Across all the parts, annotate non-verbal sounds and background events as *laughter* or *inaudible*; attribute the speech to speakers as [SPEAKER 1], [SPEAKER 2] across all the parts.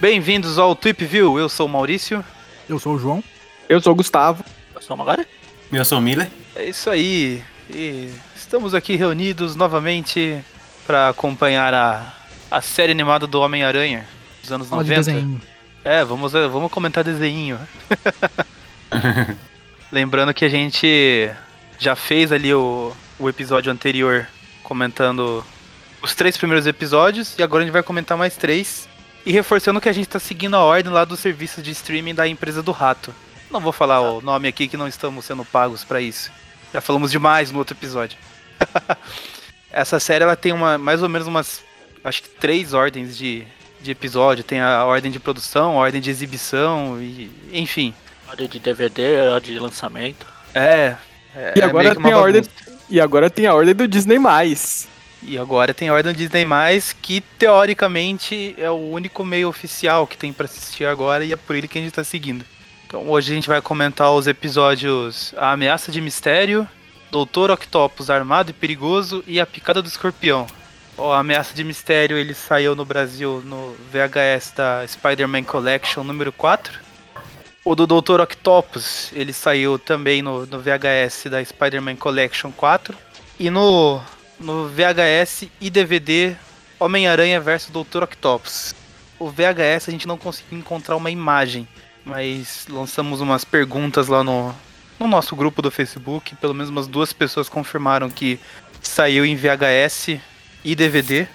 [SPEAKER 1] Bem-vindos ao Tweep View, eu sou o Maurício.
[SPEAKER 2] Eu sou o João.
[SPEAKER 3] Eu sou o Gustavo.
[SPEAKER 4] Eu sou o Magari.
[SPEAKER 5] Eu sou o Miller.
[SPEAKER 1] É isso aí. E estamos aqui reunidos novamente para acompanhar a, a série animada do Homem-Aranha dos anos
[SPEAKER 2] Fala de
[SPEAKER 1] 90.
[SPEAKER 2] desenho.
[SPEAKER 1] É, vamos, vamos comentar desenho. *laughs* Lembrando que a gente já fez ali o, o episódio anterior comentando os três primeiros episódios e agora a gente vai comentar mais três. E reforçando que a gente tá seguindo a ordem lá do serviço de streaming da empresa do rato. Não vou falar o nome aqui que não estamos sendo pagos pra isso. Já falamos demais no outro episódio. *laughs* Essa série ela tem uma mais ou menos umas acho que três ordens de, de episódio. Tem a ordem de produção, a ordem de exibição e enfim.
[SPEAKER 4] Ordem de DVD, ordem de lançamento.
[SPEAKER 1] É. é
[SPEAKER 3] E
[SPEAKER 1] é
[SPEAKER 3] agora
[SPEAKER 1] uma
[SPEAKER 3] tem a ordem. E agora tem a ordem do Disney mais.
[SPEAKER 1] E agora tem a ordem do Disney que teoricamente é o único meio oficial que tem pra assistir agora e é por ele que a gente tá seguindo. Então hoje a gente vai comentar os episódios A Ameaça de Mistério, Doutor Octopus Armado e Perigoso e A Picada do Escorpião. Ó, a Ameaça de Mistério ele saiu no Brasil no VHS da Spider-Man Collection número 4. O do Doutor Octopus ele saiu também no, no VHS da Spider-Man Collection 4. E no, no VHS e DVD Homem-Aranha vs Doutor Octopus. O VHS a gente não conseguiu encontrar uma imagem, mas lançamos umas perguntas lá no, no nosso grupo do Facebook. Pelo menos umas duas pessoas confirmaram que saiu em VHS e DVD,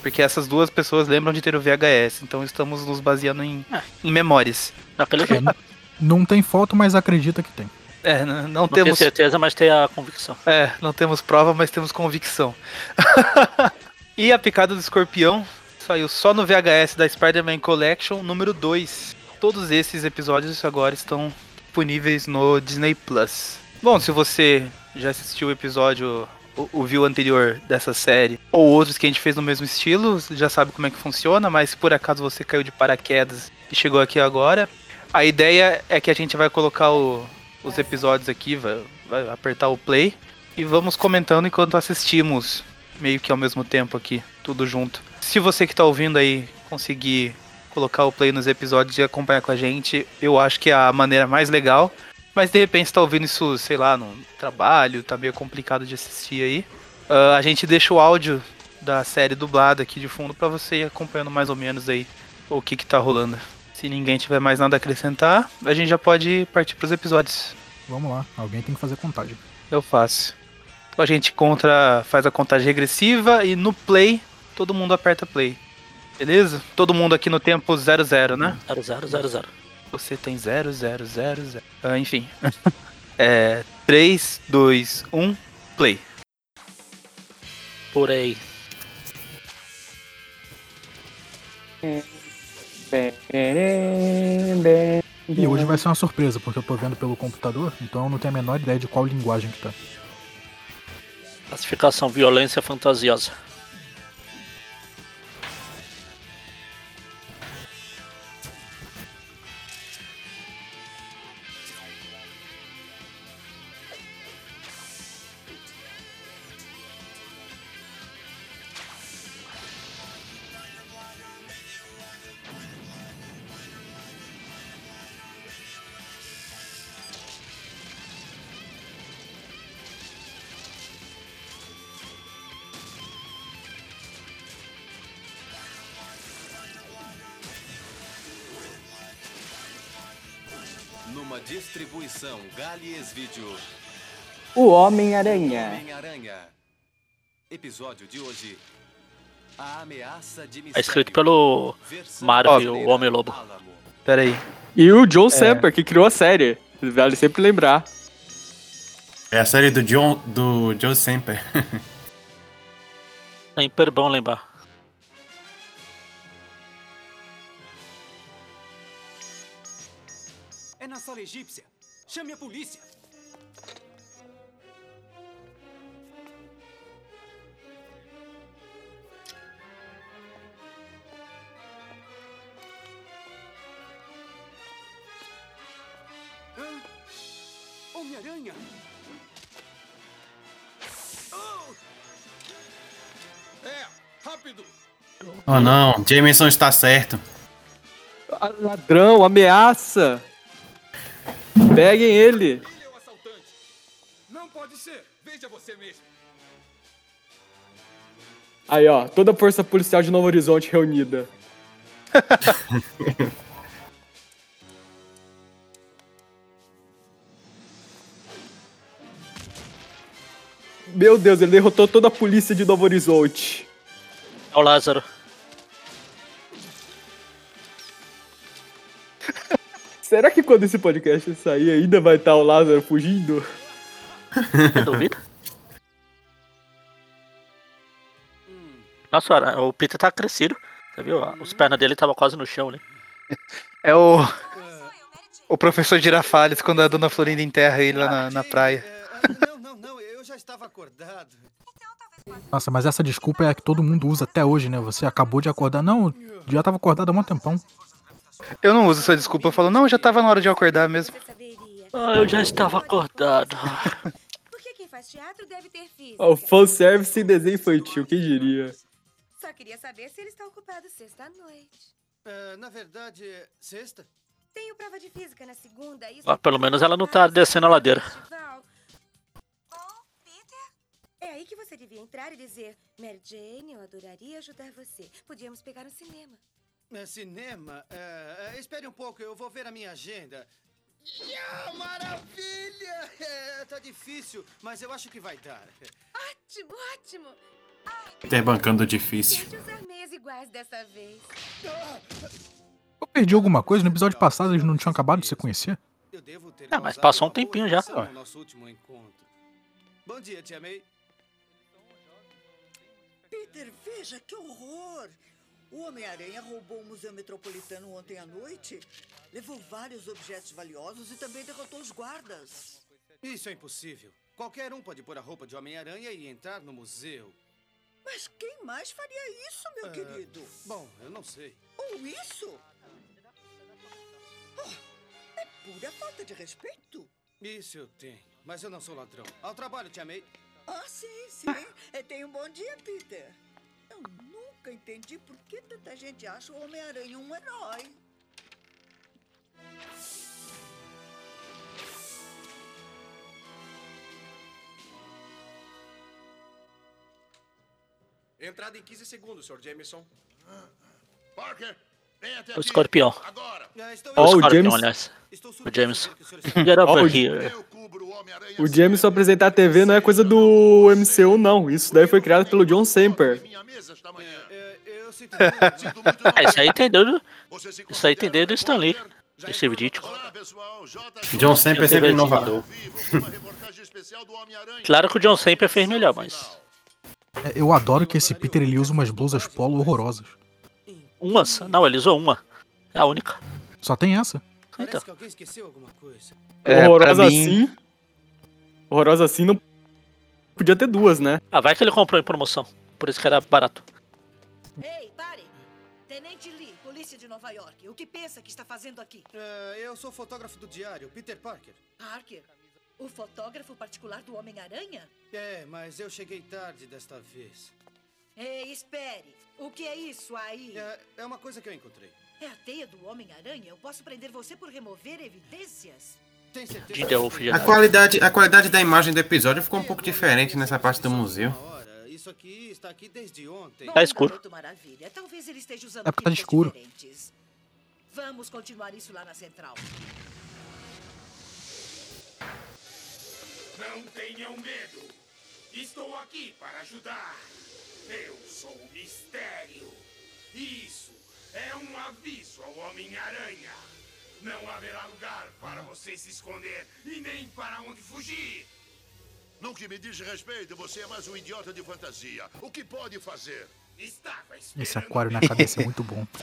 [SPEAKER 1] porque essas duas pessoas lembram de ter o VHS, então estamos nos baseando em,
[SPEAKER 4] Ah.
[SPEAKER 1] em memórias.
[SPEAKER 4] Não, pelo jeito,
[SPEAKER 2] n- não tem foto, mas acredita que tem.
[SPEAKER 1] É, não
[SPEAKER 4] não tenho
[SPEAKER 1] temos
[SPEAKER 4] certeza, mas tenho a convicção.
[SPEAKER 1] É, não temos prova, mas temos convicção. *laughs* e a picada do escorpião saiu só no VHS da Spider-Man Collection número 2. Todos esses episódios agora estão disponíveis no Disney Plus. Bom, se você já assistiu o episódio, o, o view anterior dessa série, ou outros que a gente fez no mesmo estilo, já sabe como é que funciona, mas se por acaso você caiu de paraquedas e chegou aqui agora, a ideia é que a gente vai colocar o- os episódios aqui, vai, vai apertar o play e vamos comentando enquanto assistimos, meio que ao mesmo tempo aqui, tudo junto. Se você que tá ouvindo aí conseguir colocar o play nos episódios e acompanhar com a gente, eu acho que é a maneira mais legal. Mas de repente você tá ouvindo isso, sei lá, no trabalho, tá meio complicado de assistir aí. Ah, a gente deixa o áudio da série dublada aqui de fundo pra você ir acompanhando mais ou menos aí o que que tá rolando. Se ninguém tiver mais nada a acrescentar, a gente já pode partir pros episódios.
[SPEAKER 2] Vamos lá, alguém tem que fazer contagem.
[SPEAKER 1] Eu faço. Então a gente contra, faz a contagem regressiva e no play todo mundo aperta play. Beleza? Todo mundo aqui no tempo 00, né?
[SPEAKER 4] 0000.
[SPEAKER 1] Você tem 0, 0, 0, 0. Ah, enfim. *laughs* é 3, 2, 1, play.
[SPEAKER 4] Por aí.
[SPEAKER 2] E hoje vai ser uma surpresa, porque eu tô vendo pelo computador, então eu não tenho a menor ideia de qual linguagem que tá.
[SPEAKER 4] Classificação violência fantasiosa.
[SPEAKER 6] Distribuição Galies Vídeo.
[SPEAKER 3] O Homem-Aranha.
[SPEAKER 6] Homem-Aranha. Episódio de hoje. A ameaça de
[SPEAKER 4] É
[SPEAKER 6] mistério.
[SPEAKER 4] escrito pelo Marvel, o Homem-Lobo.
[SPEAKER 1] Pera aí.
[SPEAKER 3] E o Joe Semper, que criou a série. Vale sempre lembrar.
[SPEAKER 5] É a série do John, do Joe Semper.
[SPEAKER 4] É *laughs* hiper bom lembrar.
[SPEAKER 6] É na sala egípcia. Chame a polícia! Homem-Aranha! Oh! É, rápido!
[SPEAKER 5] Oh não, Jameson está certo.
[SPEAKER 3] Ladrão, ameaça! Peguem ele!
[SPEAKER 6] Ele é o assaltante! Não pode ser! Veja você mesmo!
[SPEAKER 3] Aí, ó, toda a força policial de Novo Horizonte reunida. *laughs* Meu Deus, ele derrotou toda a polícia de Novo Horizonte.
[SPEAKER 4] É o Lázaro.
[SPEAKER 3] Será que quando esse podcast sair ainda vai estar o Lázaro fugindo? *laughs*
[SPEAKER 4] Você duvida? Nossa, o Peter tá crescido. Você viu? Os pernas dele estavam quase no chão, né?
[SPEAKER 1] É o. O professor Girafales quando a dona Florinda enterra ele lá na, na praia.
[SPEAKER 6] Não, não, não, eu já estava acordado.
[SPEAKER 2] Nossa, mas essa desculpa é a que todo mundo usa até hoje, né? Você acabou de acordar. Não, já tava acordado há um tempão.
[SPEAKER 1] Eu não uso essa desculpa, eu falo, não, já tava na hora de eu acordar mesmo.
[SPEAKER 4] Ah, eu já estava acordado.
[SPEAKER 7] Porque quem faz teatro deve ter física.
[SPEAKER 3] Ó, o fanservice em desenho infantil, quem diria?
[SPEAKER 7] Só queria saber se ele está ocupado sexta-noite.
[SPEAKER 6] É, na verdade, é sexta?
[SPEAKER 7] Tenho prova de física na segunda. Isso
[SPEAKER 4] Ah, pelo menos ela não tá descendo a ladeira.
[SPEAKER 7] Oh? É aí que você devia entrar e dizer: Mary Jane, eu adoraria ajudar você. Podíamos pegar um cinema.
[SPEAKER 6] É, cinema? É, é, espere um pouco, eu vou ver a minha agenda. Yeah, maravilha! É, tá difícil, mas eu acho que vai dar.
[SPEAKER 7] Ótimo, ótimo.
[SPEAKER 5] Peter bancando difícil.
[SPEAKER 7] Tente usar meias iguais dessa vez.
[SPEAKER 2] Eu perdi alguma coisa? No episódio passado eles não tinham acabado de se conhecer?
[SPEAKER 6] Eu devo ter
[SPEAKER 4] Ah, mas
[SPEAKER 6] causado
[SPEAKER 4] passou um
[SPEAKER 6] uma
[SPEAKER 4] tempinho já.
[SPEAKER 6] no nosso último encontro. Bom dia, Tia May.
[SPEAKER 8] Peter, veja que horror! O Homem-Aranha roubou o Museu Metropolitano ontem à noite, levou vários objetos valiosos e também derrotou os guardas.
[SPEAKER 6] Isso é impossível. Qualquer um pode pôr a roupa de Homem-Aranha e entrar no museu.
[SPEAKER 8] Mas quem mais faria isso, meu
[SPEAKER 6] Ah,
[SPEAKER 8] querido?
[SPEAKER 6] Bom, eu não sei.
[SPEAKER 8] Ou isso? Ah, é pura falta de respeito.
[SPEAKER 6] Isso eu tenho, mas eu não sou ladrão. Ao trabalho, Tia May.
[SPEAKER 8] Ah, sim, sim. *laughs* É, tenha um bom dia, Peter. Eu nunca entendi por que tanta gente acha o Homem-Aranha um herói.
[SPEAKER 9] Entrada em 15 segundos, Sr. Jameson. Parker, vem até
[SPEAKER 4] O escorpião.
[SPEAKER 9] Agora.
[SPEAKER 6] Estou
[SPEAKER 3] Ó,
[SPEAKER 4] o
[SPEAKER 3] o
[SPEAKER 4] escorpião,
[SPEAKER 3] James-
[SPEAKER 4] o James.
[SPEAKER 6] surpreso de ver que o senhor está-
[SPEAKER 4] Get over
[SPEAKER 3] Ó, o-
[SPEAKER 4] here.
[SPEAKER 9] O
[SPEAKER 3] Jameson apresentar a TV não é coisa do MCU, não. Isso daí foi criado pelo John Semper. *laughs*
[SPEAKER 4] Ah, isso aí tem dedo. Isso aí tem dedo do Stan Lee.
[SPEAKER 9] repórter? Já
[SPEAKER 4] Esse.
[SPEAKER 9] J.
[SPEAKER 5] John sempre é sempre inovador.
[SPEAKER 4] Claro que o John sempre fez melhor, mas.
[SPEAKER 2] É, Eu adoro que esse Peter ele usa umas blusas polo horrorosas.
[SPEAKER 4] Umas? Não, ele usou uma. É a única.
[SPEAKER 2] Só tem essa.
[SPEAKER 4] Então.
[SPEAKER 1] É,
[SPEAKER 3] Horrorosa
[SPEAKER 1] mim-
[SPEAKER 3] assim. Horrorosa assim não. Podia ter duas, né?
[SPEAKER 4] Ah, vai que ele comprou em promoção. Por isso que era barato.
[SPEAKER 8] Nova York. O que pensa que está fazendo aqui?
[SPEAKER 6] É, eu sou fotógrafo do diário, Peter Parker.
[SPEAKER 8] Parker, o fotógrafo particular do Homem-Aranha?
[SPEAKER 6] É, mas eu cheguei tarde desta vez.
[SPEAKER 8] Ei, espere! O que é isso aí?
[SPEAKER 6] É, é uma coisa que eu encontrei.
[SPEAKER 8] É a teia do Homem-Aranha? Eu posso prender você por remover evidências?
[SPEAKER 6] Tem certeza?
[SPEAKER 5] A qualidade, a qualidade da imagem do episódio ficou um pouco diferente nessa parte do museu.
[SPEAKER 6] Isso aqui está aqui desde ontem.
[SPEAKER 8] Bom,
[SPEAKER 4] Tá escuro.
[SPEAKER 8] garoto maravilha. Talvez ele esteja usando
[SPEAKER 2] É porque tá escuro.
[SPEAKER 8] diferentes. Vamos continuar isso lá na central.
[SPEAKER 9] Não tenham medo. Estou aqui para ajudar. Eu sou o Mistério. Isso é um aviso ao Homem-Aranha. Não haverá lugar para você se esconder e nem para onde fugir. No que me diz respeito, você é mais um idiota de fantasia. O que pode fazer? Estava esperando
[SPEAKER 2] Esse aquário na cabeça é muito bom. *laughs*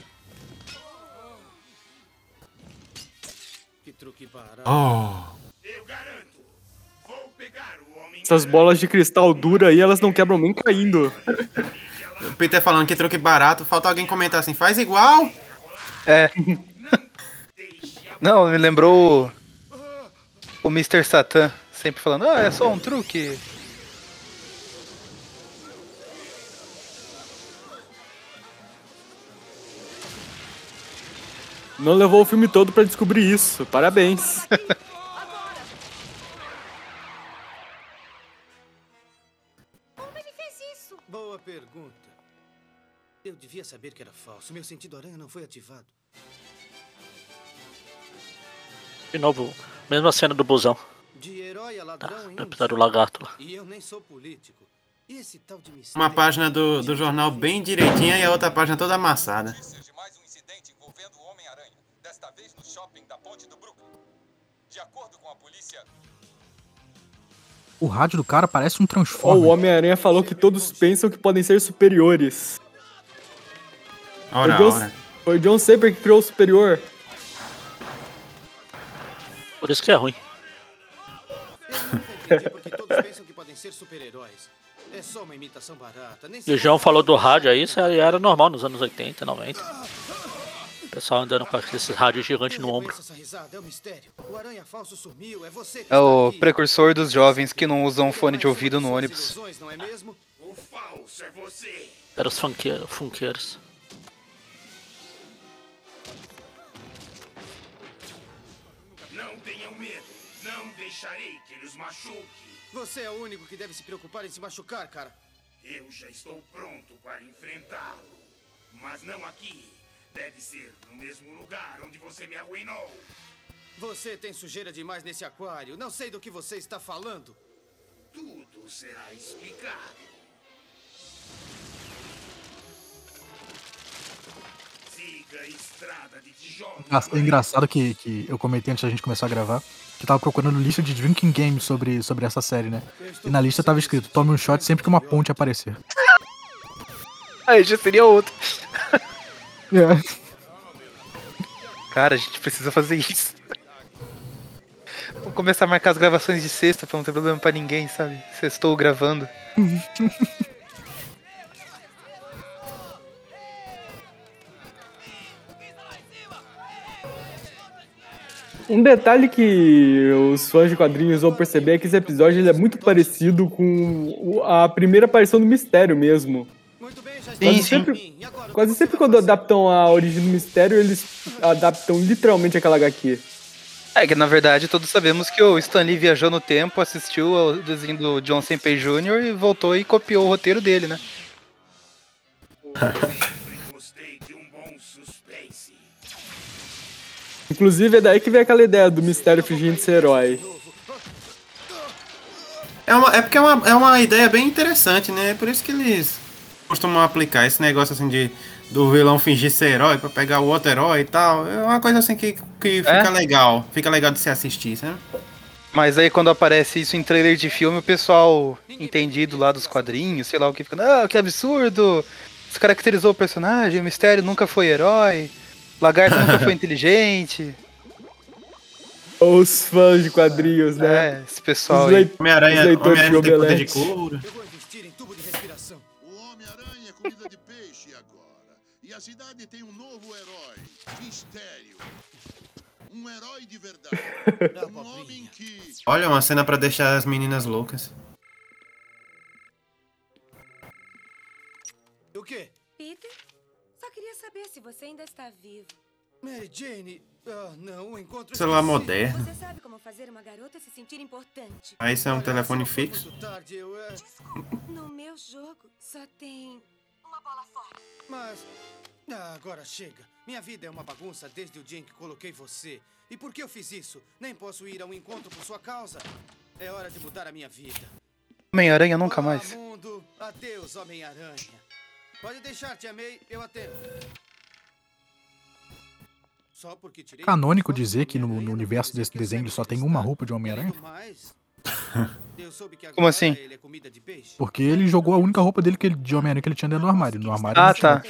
[SPEAKER 6] Que truque barato.
[SPEAKER 5] Oh,
[SPEAKER 9] Eu garanto. Vou pegar o homem.
[SPEAKER 3] Essas bolas de cristal dura aí, elas não quebram nem caindo.
[SPEAKER 5] o Peter falando que truque barato, falta alguém comentar assim, faz igual.
[SPEAKER 1] É. Não, *laughs* me lembrou o, o Mr. Satan sempre falando, ah, é só um truque.
[SPEAKER 3] Não levou o filme todo para descobrir isso. Parabéns.
[SPEAKER 7] Como ele fez isso?
[SPEAKER 6] Boa pergunta. Eu devia saber que era falso. Meu sentido aranha não foi ativado.
[SPEAKER 4] De novo, mesma cena do busão.
[SPEAKER 6] De herói a ladrão em
[SPEAKER 4] Do
[SPEAKER 6] um
[SPEAKER 4] episódio do lagarto lá.
[SPEAKER 6] E eu nem sou político. E esse tal de
[SPEAKER 5] Uma página do, do jornal bem direitinha e a outra página toda amassada.
[SPEAKER 10] Notícias de mais um incidente envolvendo o Homem-Aranha, desta vez no shopping da Ponte do Brooklyn. De acordo com a polícia,
[SPEAKER 2] O rádio do cara parece um
[SPEAKER 3] Ó, o
[SPEAKER 2] transformer.
[SPEAKER 3] Homem-Aranha falou que todos pensam que podem ser superiores.
[SPEAKER 5] Ora,
[SPEAKER 3] Foi John,
[SPEAKER 5] ora.
[SPEAKER 3] foi John Saber que criou o superior.
[SPEAKER 4] Por isso que é ruim. E o João falou do rádio aí, isso aí era normal nos anos 80, 90. O pessoal andando com esses rádios gigantes no ombro.
[SPEAKER 6] É. O. É
[SPEAKER 1] É precursor dos jovens que não usam fone de ouvido no ônibus.
[SPEAKER 6] é
[SPEAKER 9] é.
[SPEAKER 4] Era os funke- funkeiros.
[SPEAKER 9] Não tenham medo. Não deixarei os machuque.
[SPEAKER 6] Você é o único que deve se preocupar em se machucar, cara.
[SPEAKER 9] Eu já estou pronto para enfrentá-lo. Mas não aqui. Deve ser no mesmo lugar onde você me arruinou.
[SPEAKER 6] Você tem sujeira demais nesse aquário. Não sei do que você está falando.
[SPEAKER 9] Tudo será explicado.
[SPEAKER 2] É engraçado que, que eu comentei antes da gente começar a gravar que eu tava procurando lista de drinking games sobre, sobre essa série, né? E na lista tava escrito: tome um shot sempre que uma ponte aparecer.
[SPEAKER 1] Aí já seria outro. *laughs*
[SPEAKER 2] É.
[SPEAKER 1] Cara, a gente precisa fazer isso. Vamos começar a marcar as gravações de sexta pra não ter problema pra ninguém, sabe? Sextou gravando. *laughs*
[SPEAKER 3] Um detalhe que os fãs de quadrinhos vão perceber é que esse episódio ele é muito parecido com a primeira aparição do Mistério mesmo.
[SPEAKER 6] Muito bem, já
[SPEAKER 1] Sim,
[SPEAKER 6] está
[SPEAKER 1] sim.
[SPEAKER 3] Sempre, quase sempre quando adaptam a origem do Mistério, eles adaptam literalmente aquela HQ.
[SPEAKER 1] É que na verdade todos sabemos que o Stan Lee viajou no tempo, assistiu ao desenho do John Senpei Jr. e voltou e copiou o roteiro dele, né? *laughs*
[SPEAKER 3] Inclusive é daí que vem aquela ideia do Mistério fingindo ser herói.
[SPEAKER 5] É, uma, é porque é uma, é uma ideia bem interessante, né? É por isso que eles costumam aplicar esse negócio assim de do vilão fingir ser herói pra pegar o outro herói e tal. É uma coisa assim que, que fica
[SPEAKER 1] É?
[SPEAKER 5] legal. Fica legal de se assistir, sabe?
[SPEAKER 1] Mas aí quando aparece isso em trailer de filme, o pessoal entendido lá dos quadrinhos, sei lá o que, fica, ah, que absurdo! Descaracterizou o personagem, o mistério nunca foi herói, Lagarto nunca foi inteligente. *laughs*
[SPEAKER 3] Os fãs de quadrinhos, né?
[SPEAKER 1] É, esse pessoal
[SPEAKER 3] Os
[SPEAKER 1] aí.
[SPEAKER 3] leit-
[SPEAKER 5] Homem-Aranha Homem-Aranha
[SPEAKER 3] de
[SPEAKER 5] tem poder de.
[SPEAKER 6] Eu vou investir em tubo de respiração.
[SPEAKER 11] O Homem-Aranha é comida de peixe agora. E a cidade tem um novo herói, Mistério. Um herói de verdade. *laughs* Um homem que
[SPEAKER 5] Olha, uma cena pra deixar as meninas loucas.
[SPEAKER 7] Você ainda está vivo.
[SPEAKER 6] Mary Jane. Ah, não, o encontro
[SPEAKER 5] Celular
[SPEAKER 6] esqueci.
[SPEAKER 5] moderno.
[SPEAKER 7] Você sabe como fazer uma garota se sentir importante.
[SPEAKER 5] Aí isso é um telefone fixo.
[SPEAKER 6] tarde, eu, é,
[SPEAKER 7] No meu jogo só tem uma bola fora.
[SPEAKER 6] Mas. Ah, agora chega. Minha vida é uma bagunça desde o dia em que coloquei você. E por que eu fiz isso? Nem posso ir a um encontro por sua causa. É hora de mudar a minha vida.
[SPEAKER 1] Homem-Aranha nunca
[SPEAKER 6] Ah,
[SPEAKER 1] mais.
[SPEAKER 6] mundo. Adeus, Homem-Aranha. Pode deixar, te amei, eu atendo. Só porque tirei
[SPEAKER 2] Canônico dizer que no, no universo desse desenho só tem uma roupa de Homem-Aranha? *laughs*
[SPEAKER 1] Como assim?
[SPEAKER 6] É.
[SPEAKER 2] Porque ele jogou a única roupa dele que ele, de Homem-Aranha que ele tinha dentro do armário. No armário
[SPEAKER 1] Ah,
[SPEAKER 2] não tinha.
[SPEAKER 1] tá.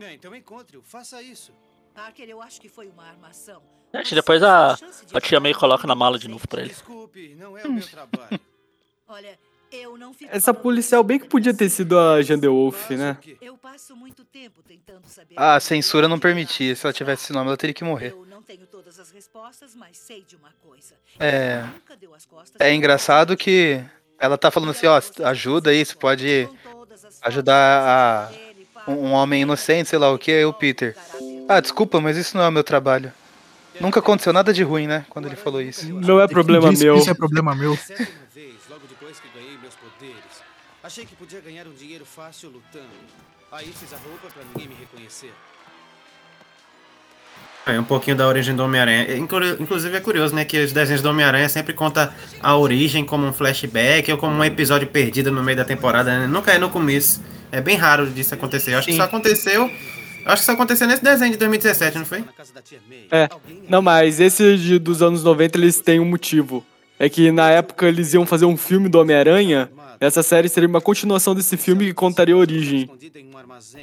[SPEAKER 6] É, então encontre-o. Faça isso.
[SPEAKER 12] Parker, eu acho que foi uma armação.
[SPEAKER 4] Gente, depois a, a tia May
[SPEAKER 12] achar
[SPEAKER 4] coloca na mala de novo pra ele.
[SPEAKER 6] Desculpe, não é o meu *laughs* trabalho.
[SPEAKER 12] Olha, eu não fico
[SPEAKER 3] Essa policial bem que podia ter sido a Jean Wolf,
[SPEAKER 6] Mas
[SPEAKER 3] né?
[SPEAKER 12] Eu passo muito tempo tentando saber.
[SPEAKER 1] Ah, a censura não permitia. Se ela tivesse esse nome, ela teria que morrer.
[SPEAKER 12] Eu não tenho todas as respostas, mas sei de uma coisa.
[SPEAKER 1] É. É engraçado que ela tá falando assim, ó, ajuda aí, você pode ajudar a um, homem inocente, sei lá o que, aí o Peter. Ah, desculpa, mas isso não é o meu trabalho. Nunca aconteceu nada de ruim, né? Quando ele falou isso.
[SPEAKER 3] Não é problema meu.
[SPEAKER 2] Isso é problema meu.
[SPEAKER 6] Depois que ganhei meus poderes. Achei que podia ganhar um dinheiro fácil lutando. Aí fiz a roupa pra ninguém me reconhecer.
[SPEAKER 5] É um pouquinho da origem do Homem-Aranha. Inclu- Inclusive é curioso, né? Que os desenhos do Homem-Aranha sempre conta a origem como um flashback ou como um episódio perdido no meio da temporada, né? Nunca é no começo. É bem raro disso acontecer. Eu acho que só aconteceu. eu Acho que só aconteceu nesse desenho de 2017, não foi?
[SPEAKER 3] É. Não, mas esse de- dos anos 90 eles têm um motivo. É que na época eles iam fazer um filme do Homem-Aranha. Essa série seria uma continuação desse filme que contaria a origem.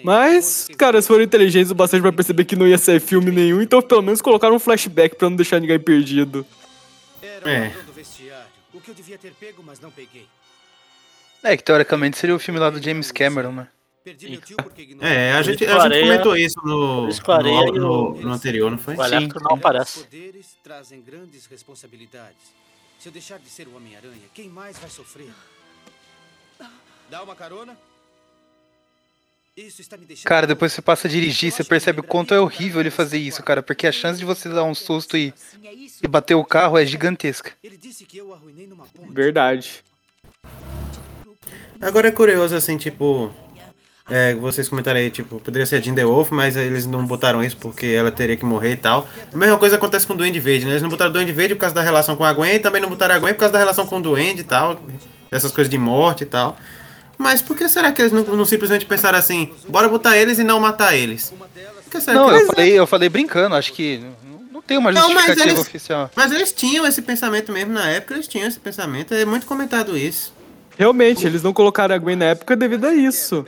[SPEAKER 3] Mas, os caras foram inteligentes o bastante pra perceber que não ia ser filme nenhum, então pelo menos colocaram um flashback pra não deixar ninguém perdido.
[SPEAKER 5] É.
[SPEAKER 6] o ladrão do vestiário. O que eu devia ter pego, mas não peguei.
[SPEAKER 1] É, que teoricamente seria o filme lá do James Cameron, né?
[SPEAKER 5] É, a gente, a gente comentou isso no, no, no- no anterior, não foi?
[SPEAKER 4] Electro não aparece.
[SPEAKER 6] Poderes trazem grandes responsabilidades. Se eu deixar de ser o Homem-Aranha, quem mais vai sofrer? Dá uma carona? Isso está me deixando.
[SPEAKER 1] Cara, depois você passa a dirigir, você percebe o quanto é horrível ele fazer isso, cara. Porque a chance de você dar um susto e, e bater o carro é gigantesca.
[SPEAKER 6] Ele disse que eu arruinei numa ponte.
[SPEAKER 3] Verdade.
[SPEAKER 5] Agora é curioso, assim, tipo. É, vocês comentaram aí, tipo, poderia ser a Jean The Wolf, mas eles não botaram isso porque ela teria que morrer e tal. A mesma coisa acontece com o Duende Verde, né? Eles não botaram o Duende Verde por causa da relação com a Gwen e também não botaram a Gwen por causa da relação com o Duende e tal. Essas coisas de morte e tal. Mas por que será que eles não, não simplesmente pensaram assim, bora botar eles e não matar eles? Por que será
[SPEAKER 1] Não, eu falei, eu falei brincando, acho que não- tem uma
[SPEAKER 5] Não, mas
[SPEAKER 1] justificativa
[SPEAKER 5] eles-
[SPEAKER 1] oficial.
[SPEAKER 5] Mas eles tinham esse pensamento mesmo na época, eles tinham esse pensamento, é muito comentado isso.
[SPEAKER 3] Realmente, eles não colocaram a Gwen na época devido a isso.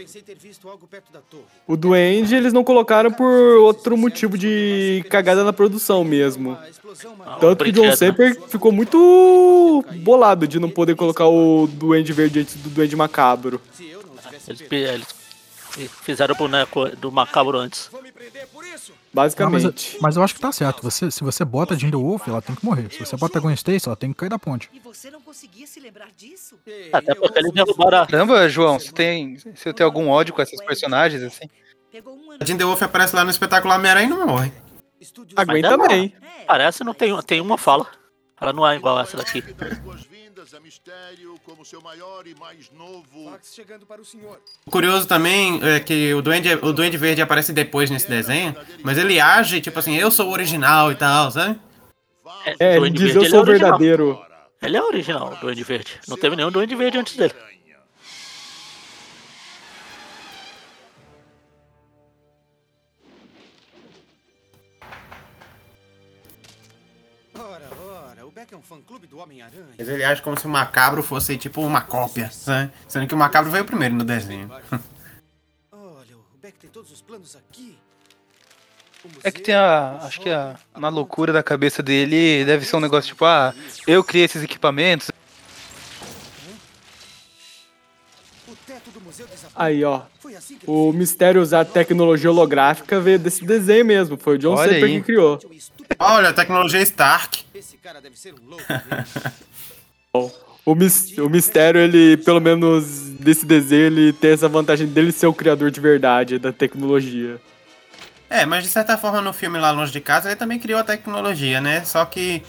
[SPEAKER 3] O Duende eles não colocaram por outro motivo de cagada na produção mesmo. Tanto que o John? Saper ficou muito bolado de não poder colocar o Duende Verde antes do Duende Macabro.
[SPEAKER 4] Eles, eles fizeram o boneco do macabro antes.
[SPEAKER 2] Não, mas,
[SPEAKER 3] Basicamente.
[SPEAKER 2] mas eu acho que tá certo. Você, se você bota a Jinder Wolf, ela tem que morrer. Se você bota a Gwen Stacy, ela tem que cair da ponte.
[SPEAKER 12] E você não conseguia se lembrar disso?
[SPEAKER 4] Até porque eles derrubaram a.
[SPEAKER 1] Caramba, João, você tem, você tem algum ódio com essas personagens, assim?
[SPEAKER 5] A Jean The Wolf aparece lá no espetáculo Homem-Aranha e não morre.
[SPEAKER 3] A Gwen também.
[SPEAKER 4] Parece não tem, tem uma fala. Ela não é igual essa daqui.
[SPEAKER 11] Mistério como seu maior e mais novo.
[SPEAKER 6] chegando para o senhor.
[SPEAKER 5] Curioso também é que o Duende, o Duende Verde aparece depois nesse desenho, mas ele age tipo assim, eu sou o original e tal, sabe?
[SPEAKER 3] É, ele
[SPEAKER 4] Duende
[SPEAKER 3] diz eu
[SPEAKER 4] ele
[SPEAKER 3] sou
[SPEAKER 4] é
[SPEAKER 3] verdadeiro.
[SPEAKER 4] Ele é original, o Duende Verde. Não teve nenhum Duende Verde antes dele.
[SPEAKER 5] Mas ele age como se o Macabro fosse tipo uma cópia, sabe? Sendo que o Macabro veio primeiro no desenho. *laughs*
[SPEAKER 6] Olha, o Beck tem todos os planos aqui.
[SPEAKER 1] É que tem a. Acho que a. Na loucura da cabeça dele deve ser um negócio tipo, ah, eu criei esses equipamentos.
[SPEAKER 6] O teto do museu desapareceu.
[SPEAKER 3] Aí, ó.
[SPEAKER 6] Foi assim
[SPEAKER 3] O mistério usar tecnologia holográfica veio desse desenho mesmo. Foi o John
[SPEAKER 5] Olha
[SPEAKER 3] Saper
[SPEAKER 5] aí.
[SPEAKER 3] que criou.
[SPEAKER 5] Olha, a tecnologia Stark.
[SPEAKER 6] esse cara deve ser um louco. *laughs*
[SPEAKER 3] O, mis- o mistério, ele, pelo menos desse desenho, ele tem essa vantagem dele ser o criador de verdade da tecnologia.
[SPEAKER 5] É, mas de certa forma no filme lá longe de casa ele também criou a tecnologia, né? Só que,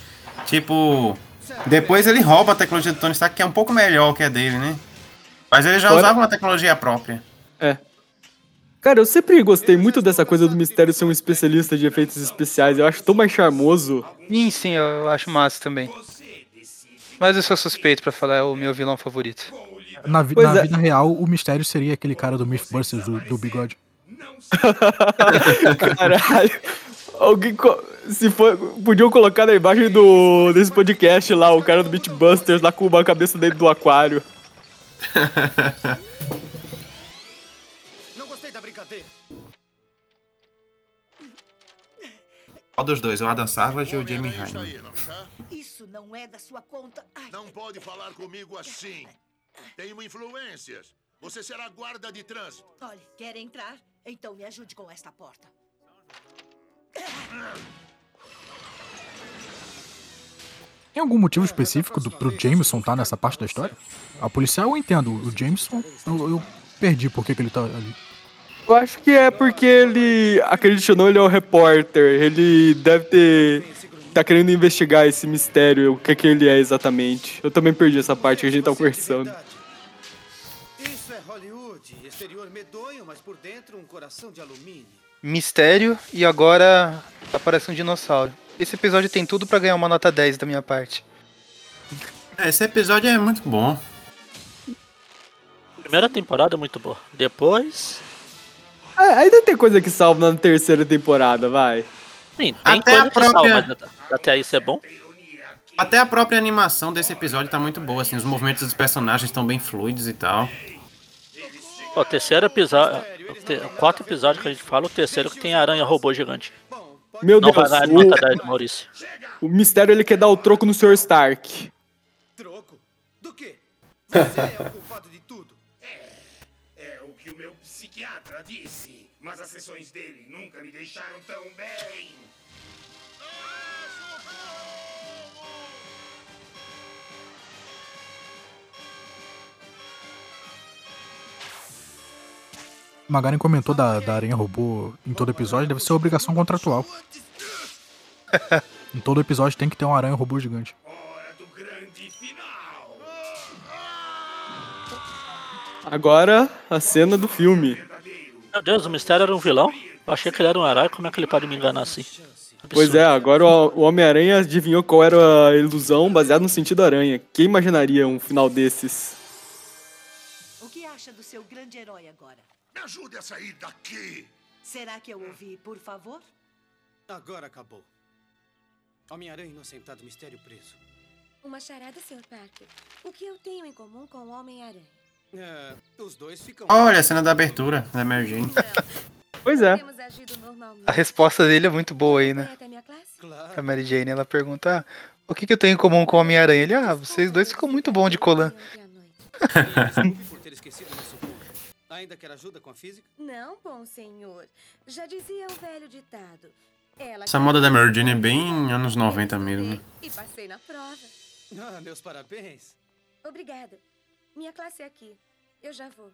[SPEAKER 5] tipo, depois ele rouba a tecnologia do Tony Stark, que é um pouco melhor que a dele, né? Mas ele já
[SPEAKER 3] Fora-
[SPEAKER 5] usava uma tecnologia própria.
[SPEAKER 3] É. Cara, eu sempre gostei muito dessa coisa do mistério ser um especialista de efeitos especiais. Eu acho tão mais charmoso.
[SPEAKER 1] Sim, sim, eu acho massa também. Mas eu sou suspeito pra falar, é o meu vilão favorito.
[SPEAKER 2] Na, vi- na
[SPEAKER 3] é.
[SPEAKER 2] vida real, o mistério seria aquele cara do Mythbusters, do, do bigode. *laughs*
[SPEAKER 3] Caralho. Alguém. co- Se for. Podiam colocar na imagem do, desse podcast lá, o cara do Beatbusters lá com uma cabeça dentro do aquário. *laughs*
[SPEAKER 5] Qual dos dois? O Adam Savage ou o Jamie Hyneman?
[SPEAKER 12] Isso não é da sua conta. Ai,
[SPEAKER 11] Não pode falar comigo assim. Tenho influências. Você será guarda de trânsito.
[SPEAKER 12] olha, quer entrar? Então me ajude com esta porta.
[SPEAKER 2] Tem algum motivo específico do, pro Jameson estar nessa parte da história? A policial eu entendo, o Jameson eu, eu perdi por que, que ele tá ali.
[SPEAKER 3] Eu acho que é porque ele, acredite ou não, ele é o repórter. Ele deve ter. tá querendo investigar esse mistério, o que, que ele é exatamente. Eu também perdi essa parte que a gente tá conversando.
[SPEAKER 6] Isso é Hollywood. Exterior medonho, mas por dentro um coração de alumínio.
[SPEAKER 1] Mistério e agora aparece um dinossauro. Esse episódio tem tudo pra ganhar uma nota 10 da minha parte.
[SPEAKER 5] É, Esse episódio é muito bom.
[SPEAKER 4] Primeira temporada é muito boa. Depois.
[SPEAKER 3] É, ainda tem coisa que salva na terceira temporada, vai.
[SPEAKER 4] Sim, tem
[SPEAKER 5] Até
[SPEAKER 4] coisa
[SPEAKER 5] a
[SPEAKER 4] que salva,
[SPEAKER 5] própria-
[SPEAKER 4] mas até isso é bom.
[SPEAKER 5] Até a própria animação desse episódio tá muito boa, assim, os movimentos dos personagens estão bem fluidos e tal.
[SPEAKER 4] O terceiro episódio. O, te- o quarto episódio que a gente fala, o terceiro que tem aranha robô gigante.
[SPEAKER 3] Meu
[SPEAKER 4] Não
[SPEAKER 3] Deus,
[SPEAKER 4] vai dar
[SPEAKER 3] o,
[SPEAKER 4] 10, Maurício. *laughs*
[SPEAKER 3] o mistério ele quer dar o troco no Sr. Stark.
[SPEAKER 6] Troco? Do quê? *laughs* Você é o culpado de tudo.
[SPEAKER 9] É o que o meu psiquiatra disse. Mas as sessões dele nunca me deixaram tão bem.
[SPEAKER 2] Magaren comentou da, da aranha robô em todo episódio, deve ser obrigação contratual. *laughs* em todo episódio tem que ter uma aranha robô gigante.
[SPEAKER 3] Agora, a cena do filme.
[SPEAKER 4] Meu Deus, o mistério era um vilão? Eu achei que ele era um herói, como é que ele pode me enganar assim?
[SPEAKER 3] Pois é, agora o o Homem-Aranha adivinhou qual era a ilusão baseada no sentido aranha. Quem imaginaria um final desses?
[SPEAKER 12] O que acha do seu grande herói agora?
[SPEAKER 11] Me ajude a sair daqui!
[SPEAKER 12] Será que eu ouvi, por favor?
[SPEAKER 6] Agora acabou. Homem-Aranha inocentado, mistério preso.
[SPEAKER 7] Uma charada, Sr. Parker. O que eu tenho em comum com o Homem-Aranha?
[SPEAKER 6] É, os dois ficam.
[SPEAKER 5] Olha a cena da abertura da Mary Jane. *laughs*
[SPEAKER 3] Pois é.
[SPEAKER 1] A resposta dele é muito boa aí, né?
[SPEAKER 7] Minha?
[SPEAKER 6] Claro.
[SPEAKER 1] A Mary Jane, ela pergunta, ah, o que, que eu tenho em comum com o Homem-Aranha? Ele, ah, vocês dois ficam muito bom de colan.
[SPEAKER 6] Desculpe *laughs* *laughs* por ter esquecido nosso ponto. Ainda quer ajuda com a física?
[SPEAKER 7] Não, bom senhor. Já dizia o velho ditado. Ela
[SPEAKER 5] Essa moda da Mary Jane é bem anos 90 mesmo. né?
[SPEAKER 7] E passei na prova.
[SPEAKER 6] Ah, meus parabéns.
[SPEAKER 7] Obrigada. Minha classe é aqui. Eu já vou.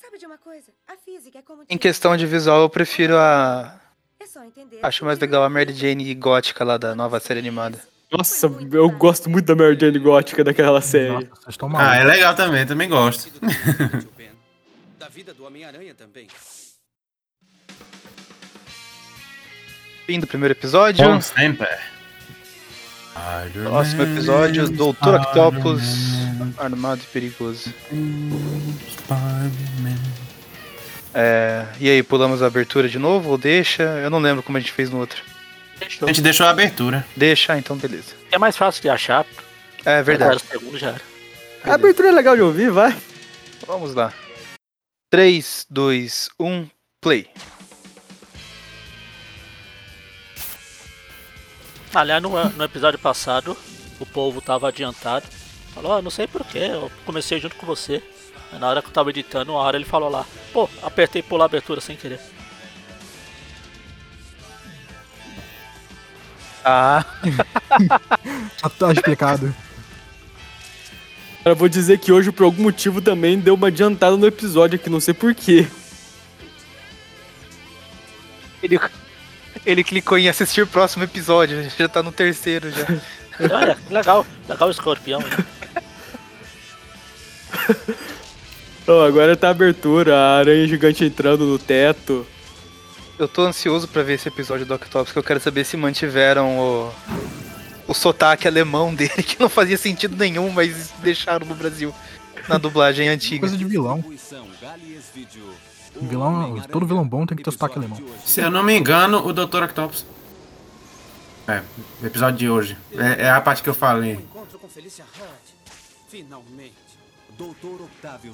[SPEAKER 7] Sabe de uma coisa? A física é como...
[SPEAKER 1] Em questão de visual, eu prefiro a...
[SPEAKER 7] É só entender...
[SPEAKER 1] Acho mais legal a Mary Jane gótica lá da nova série animada.
[SPEAKER 3] Nossa, eu gosto muito da Mary Jane gótica daquela série.
[SPEAKER 2] Vocês estão
[SPEAKER 5] Ah, é legal também, também gosto.
[SPEAKER 6] Da vida do Homem-Aranha também.
[SPEAKER 1] Fim do primeiro episódio.
[SPEAKER 5] Bom sempre.
[SPEAKER 1] Próximo episódio, Doutor Octopus, armado e perigoso. É, e aí, pulamos a abertura de novo ou deixa? Eu não lembro como a gente fez no outro.
[SPEAKER 5] A gente deixou a abertura.
[SPEAKER 1] Deixa, então beleza.
[SPEAKER 4] É mais fácil de achar.
[SPEAKER 1] É verdade.
[SPEAKER 4] Cada segundo já era.
[SPEAKER 3] A abertura é legal de ouvir, vai.
[SPEAKER 1] Vamos lá. 3, 2, 1, play.
[SPEAKER 4] Aliás, no, no episódio passado, o povo tava adiantado. Falou, ah, não sei porquê, eu comecei junto com você. Aí na hora que eu tava editando, uma hora ele falou lá, pô, apertei pular a abertura sem querer.
[SPEAKER 1] Ah, *laughs*
[SPEAKER 2] Já tá explicado.
[SPEAKER 3] Eu vou dizer que hoje, por algum motivo, também deu uma adiantada no episódio aqui, não sei porquê.
[SPEAKER 1] ele, ele clicou em assistir o próximo episódio, já tá no terceiro já. *laughs*
[SPEAKER 4] Olha, que legal, legal o escorpião.
[SPEAKER 3] Então, agora tá a abertura, a aranha gigante entrando no teto.
[SPEAKER 1] Eu tô ansioso pra ver esse episódio do Octopus, que eu quero saber se mantiveram o, o sotaque alemão *laughs* dele, que não fazia sentido nenhum, mas deixaram no Brasil, na dublagem antiga.
[SPEAKER 2] Coisa de vilão. Vilão. Todo vilão bom tem que ter sotaque alemão.
[SPEAKER 5] Se eu não me engano, o Dr. Octopus. É, o episódio de hoje. É, é a parte que eu falei.
[SPEAKER 6] Encontro com Felícia Hurt. Finalmente.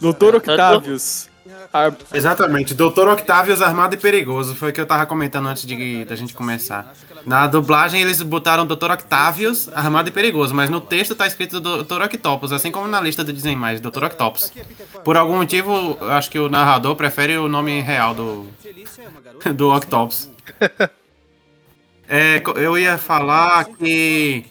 [SPEAKER 3] Doutor Octavius. Ah,
[SPEAKER 5] Exatamente, Dr. Octavius armado e perigoso. Foi o que eu tava comentando antes de da gente começar. Na dublagem eles botaram Dr. Octavius armado e perigoso, mas no texto tá escrito Dr. Octopus, assim como na lista do Dizem Mais, Dr. Octopus. Por algum motivo, acho que o narrador prefere o nome real do, *laughs* do Octopus. É, eu ia falar que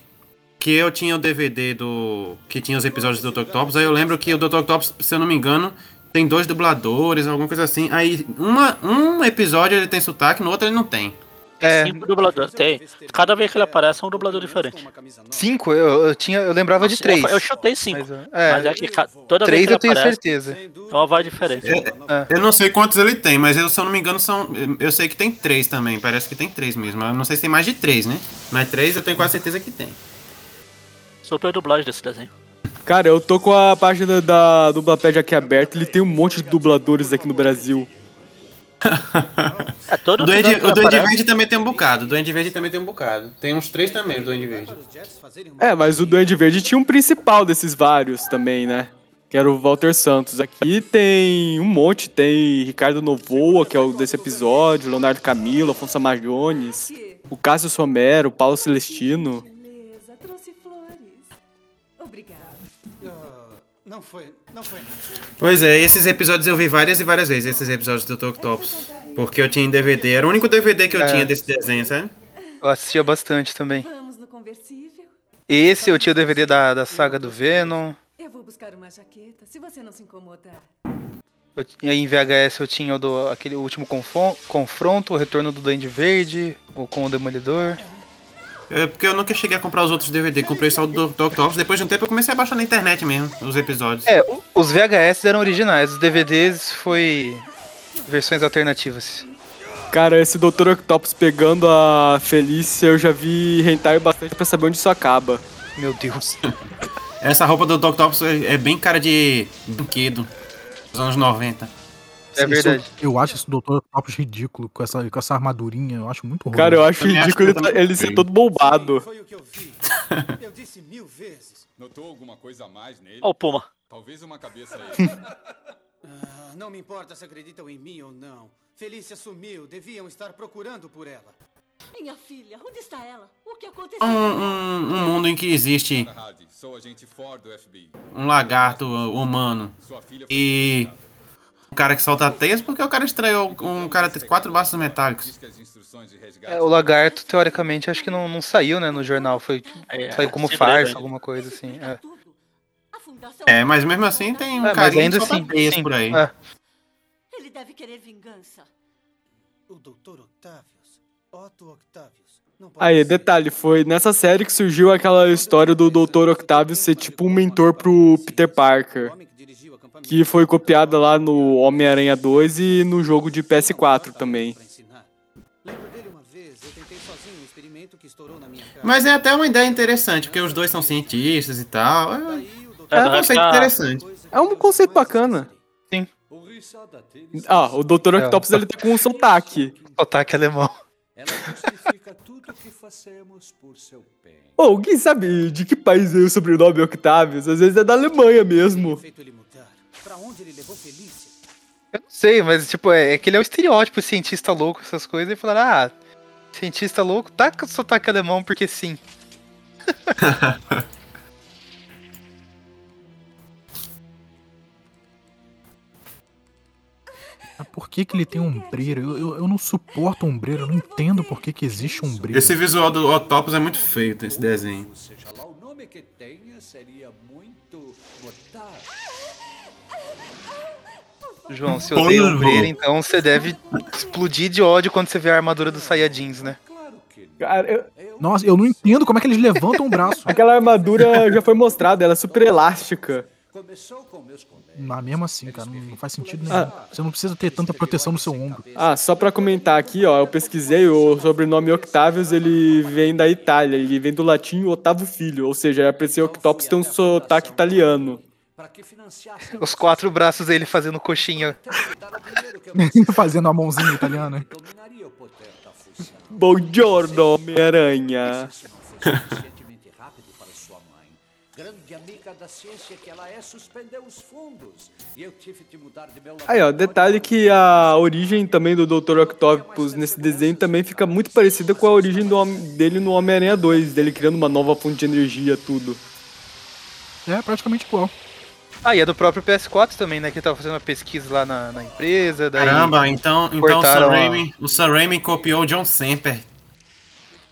[SPEAKER 5] que eu tinha o DVD do que tinha os episódios do Dr. Octopus. Aí eu lembro que o Dr. Octopus, se eu não me engano, tem dois dubladores, alguma coisa assim. Aí, uma, um episódio ele tem sotaque, no outro ele não tem.
[SPEAKER 1] É,
[SPEAKER 4] Cinco dubladores. Tem. Cada vez que ele aparece é um dublador diferente.
[SPEAKER 1] cinco, eu, eu tinha, eu lembrava de três.
[SPEAKER 4] Eu chutei cinco.
[SPEAKER 1] Mas, é,
[SPEAKER 4] Mas é que toda
[SPEAKER 1] três
[SPEAKER 4] vez que
[SPEAKER 1] eu tenho
[SPEAKER 4] aparece,
[SPEAKER 1] certeza.
[SPEAKER 4] é uma voz diferente.
[SPEAKER 5] É, Eu não sei quantos ele tem, mas eu, se eu não me engano, são. Eu sei que tem três também. Parece que tem três mesmo. Eu não sei se tem mais de três, né? Mas três eu tenho quase certeza que tem.
[SPEAKER 4] Super dublagem desse desenho.
[SPEAKER 3] Cara, eu tô com a página da Dublapédia aqui aberta. Ele tem um monte de dubladores aqui no Brasil.
[SPEAKER 4] É todo
[SPEAKER 5] O Duende, o Duende Verde também tem um bocado. O Duende Verde também tem um bocado. Tem uns três também, o Duende Verde.
[SPEAKER 3] É, mas o Duende Verde tinha um principal desses vários também, né? Que era o Walter Santos. Aqui tem um monte. Tem Ricardo Novoa, que é o desse episódio, Leonardo Camilo, Afonso Majones, o Cássio Somero, o Paulo Celestino.
[SPEAKER 6] Não foi, não foi.
[SPEAKER 5] Pois é, esses episódios eu vi várias e várias vezes, esses episódios do Tok Tops. Porque eu tinha em DVD. Era o único DVD que eu
[SPEAKER 1] É.
[SPEAKER 5] tinha desse desenho, sabe?
[SPEAKER 1] Eu assistia bastante também.
[SPEAKER 12] Vamos no conversível?
[SPEAKER 1] Esse eu tinha o DVD da, da saga do Venom.
[SPEAKER 12] Eu vou buscar uma jaqueta, se você não se incomodar.
[SPEAKER 1] Eu, em VHS eu tinha o do, aquele último confronto, o retorno do Duende Verde, ou com o Demolidor.
[SPEAKER 5] É porque eu nunca cheguei a comprar os outros DVD. Comprei só o do Tok Tops. Depois de um tempo eu comecei a baixar na internet mesmo, os episódios.
[SPEAKER 1] É, os VHS eram originais, os DVDs foi versões alternativas.
[SPEAKER 3] Cara, esse Dr. Octopus pegando a Felícia, eu já vi hentai bastante pra saber onde isso acaba.
[SPEAKER 1] Meu Deus.
[SPEAKER 5] Essa roupa do Tok Tops é, é bem cara de brinquedo. Dos anos 90.
[SPEAKER 1] É verdade.
[SPEAKER 2] Isso- eu acho esse Dr. Octopus ridículo com essa, com essa armadurinha. Eu acho muito ruim.
[SPEAKER 3] Cara, eu acho ridículo
[SPEAKER 5] que
[SPEAKER 3] ele,
[SPEAKER 5] eu
[SPEAKER 3] tá- ele ser todo bombado.
[SPEAKER 6] Foi o que eu vi. Eu disse mil vezes.
[SPEAKER 10] Notou alguma coisa a mais nele?
[SPEAKER 4] Ó o Puma.
[SPEAKER 10] Talvez uma cabeça aí.
[SPEAKER 6] Ah, não me importa se acreditam em mim ou não. Felícia sumiu. Deviam estar procurando por ela.
[SPEAKER 12] Minha filha, onde está ela? O que
[SPEAKER 5] Um,
[SPEAKER 12] aconteceu?
[SPEAKER 5] um, um mundo em que existe um lagarto humano
[SPEAKER 10] Sua filha
[SPEAKER 5] e um cara que solta teias porque o cara estranhou um cara ter quatro braços metálicos.
[SPEAKER 1] É, o Lagarto, teoricamente, acho que não, não saiu, né, no jornal. Foi,
[SPEAKER 4] É,
[SPEAKER 1] saiu como
[SPEAKER 4] sem
[SPEAKER 1] farsa, alguma coisa assim. É.
[SPEAKER 5] É, mas mesmo assim tem um
[SPEAKER 1] É, mas
[SPEAKER 5] carinha
[SPEAKER 1] ainda
[SPEAKER 5] que solta
[SPEAKER 1] assim,
[SPEAKER 5] teias
[SPEAKER 1] sim,
[SPEAKER 5] por aí.
[SPEAKER 1] é.
[SPEAKER 12] Ele deve querer vingança.
[SPEAKER 6] O Dr. Octavius. Otto Octavius.
[SPEAKER 3] Aí, detalhe, foi nessa série que surgiu aquela história do Dr. Octavius ser tipo um mentor pro Peter Parker.
[SPEAKER 6] Que
[SPEAKER 3] foi copiada lá no Homem-Aranha 2 e no jogo de PS4 também.
[SPEAKER 5] Mas é até uma ideia interessante, porque os dois são cientistas e tal. É, é um conceito
[SPEAKER 4] ficar-
[SPEAKER 5] interessante.
[SPEAKER 3] É um conceito bacana. Ah, o Dr. Octopus ele tá com um sotaque. *laughs*
[SPEAKER 1] Sotaque alemão.
[SPEAKER 9] Ela justifica tudo que fazemos por seu bem.
[SPEAKER 3] Ô, alguém sabe de que país é o sobrenome Octavius? Às vezes é da Alemanha mesmo.
[SPEAKER 6] Pra onde ele levou Felícia?
[SPEAKER 1] Eu não sei, mas tipo, é, é que ele é o estereótipo cientista louco, essas coisas, e falaram, ah, cientista louco, tá com sotaque alemão porque sim. *laughs*
[SPEAKER 2] Por que, que ele tem ombreira? Eu, eu, eu não suporto ombreira, eu não entendo por que, que existe ombreira.
[SPEAKER 5] Esse visual do Octopus é muito feio, esse desenho.
[SPEAKER 9] Seja lá o nome que tenha, seria muito notável.
[SPEAKER 1] João, se odeia
[SPEAKER 5] Porra.
[SPEAKER 1] ombreira, então você deve explodir de ódio quando você vê a armadura dos Saiyajins, né?
[SPEAKER 9] Claro que não.
[SPEAKER 3] Cara, eu-
[SPEAKER 2] Nossa, eu não entendo como é que eles levantam o braço. *laughs*
[SPEAKER 3] aquela armadura já foi mostrada, ela é super elástica.
[SPEAKER 2] Mas mesmo assim, cara, não, não faz sentido nenhum.
[SPEAKER 3] Ah.
[SPEAKER 2] Você não precisa ter tanta proteção no seu ombro.
[SPEAKER 3] Ah, só pra comentar aqui, ó, eu pesquisei o sobrenome Octavius, ele vem da Itália, ele vem do latim Otavo Filho, ou seja, pra esse Octopus tem um sotaque italiano.
[SPEAKER 9] Para que financiasse *laughs*
[SPEAKER 1] Os quatro braços dele fazendo coxinha.
[SPEAKER 9] eu *laughs*
[SPEAKER 2] Fazendo a mãozinha italiana.
[SPEAKER 9] dominaria o poder da fusão.
[SPEAKER 3] Buongiorno, Homem-Aranha.
[SPEAKER 9] Se não fosse suficientemente rápido para sua mãe, grande amiga da ciência que ela é, suspendeu os fundos. E eu tive de mudar de meu
[SPEAKER 3] Aí, ó, detalhe que a origem também do Dr. Octopus nesse desenho também fica muito parecida com a origem do dele no Homem-Aranha 2, dele criando uma nova fonte de energia, tudo.
[SPEAKER 2] É praticamente igual.
[SPEAKER 1] Ah, e é do próprio PS4 também, né? Que ele tava fazendo uma pesquisa lá na, na empresa. Daí...
[SPEAKER 5] Caramba, então, então o, Sam
[SPEAKER 1] a-
[SPEAKER 5] Raimi, o Sam Raimi copiou o John Semper.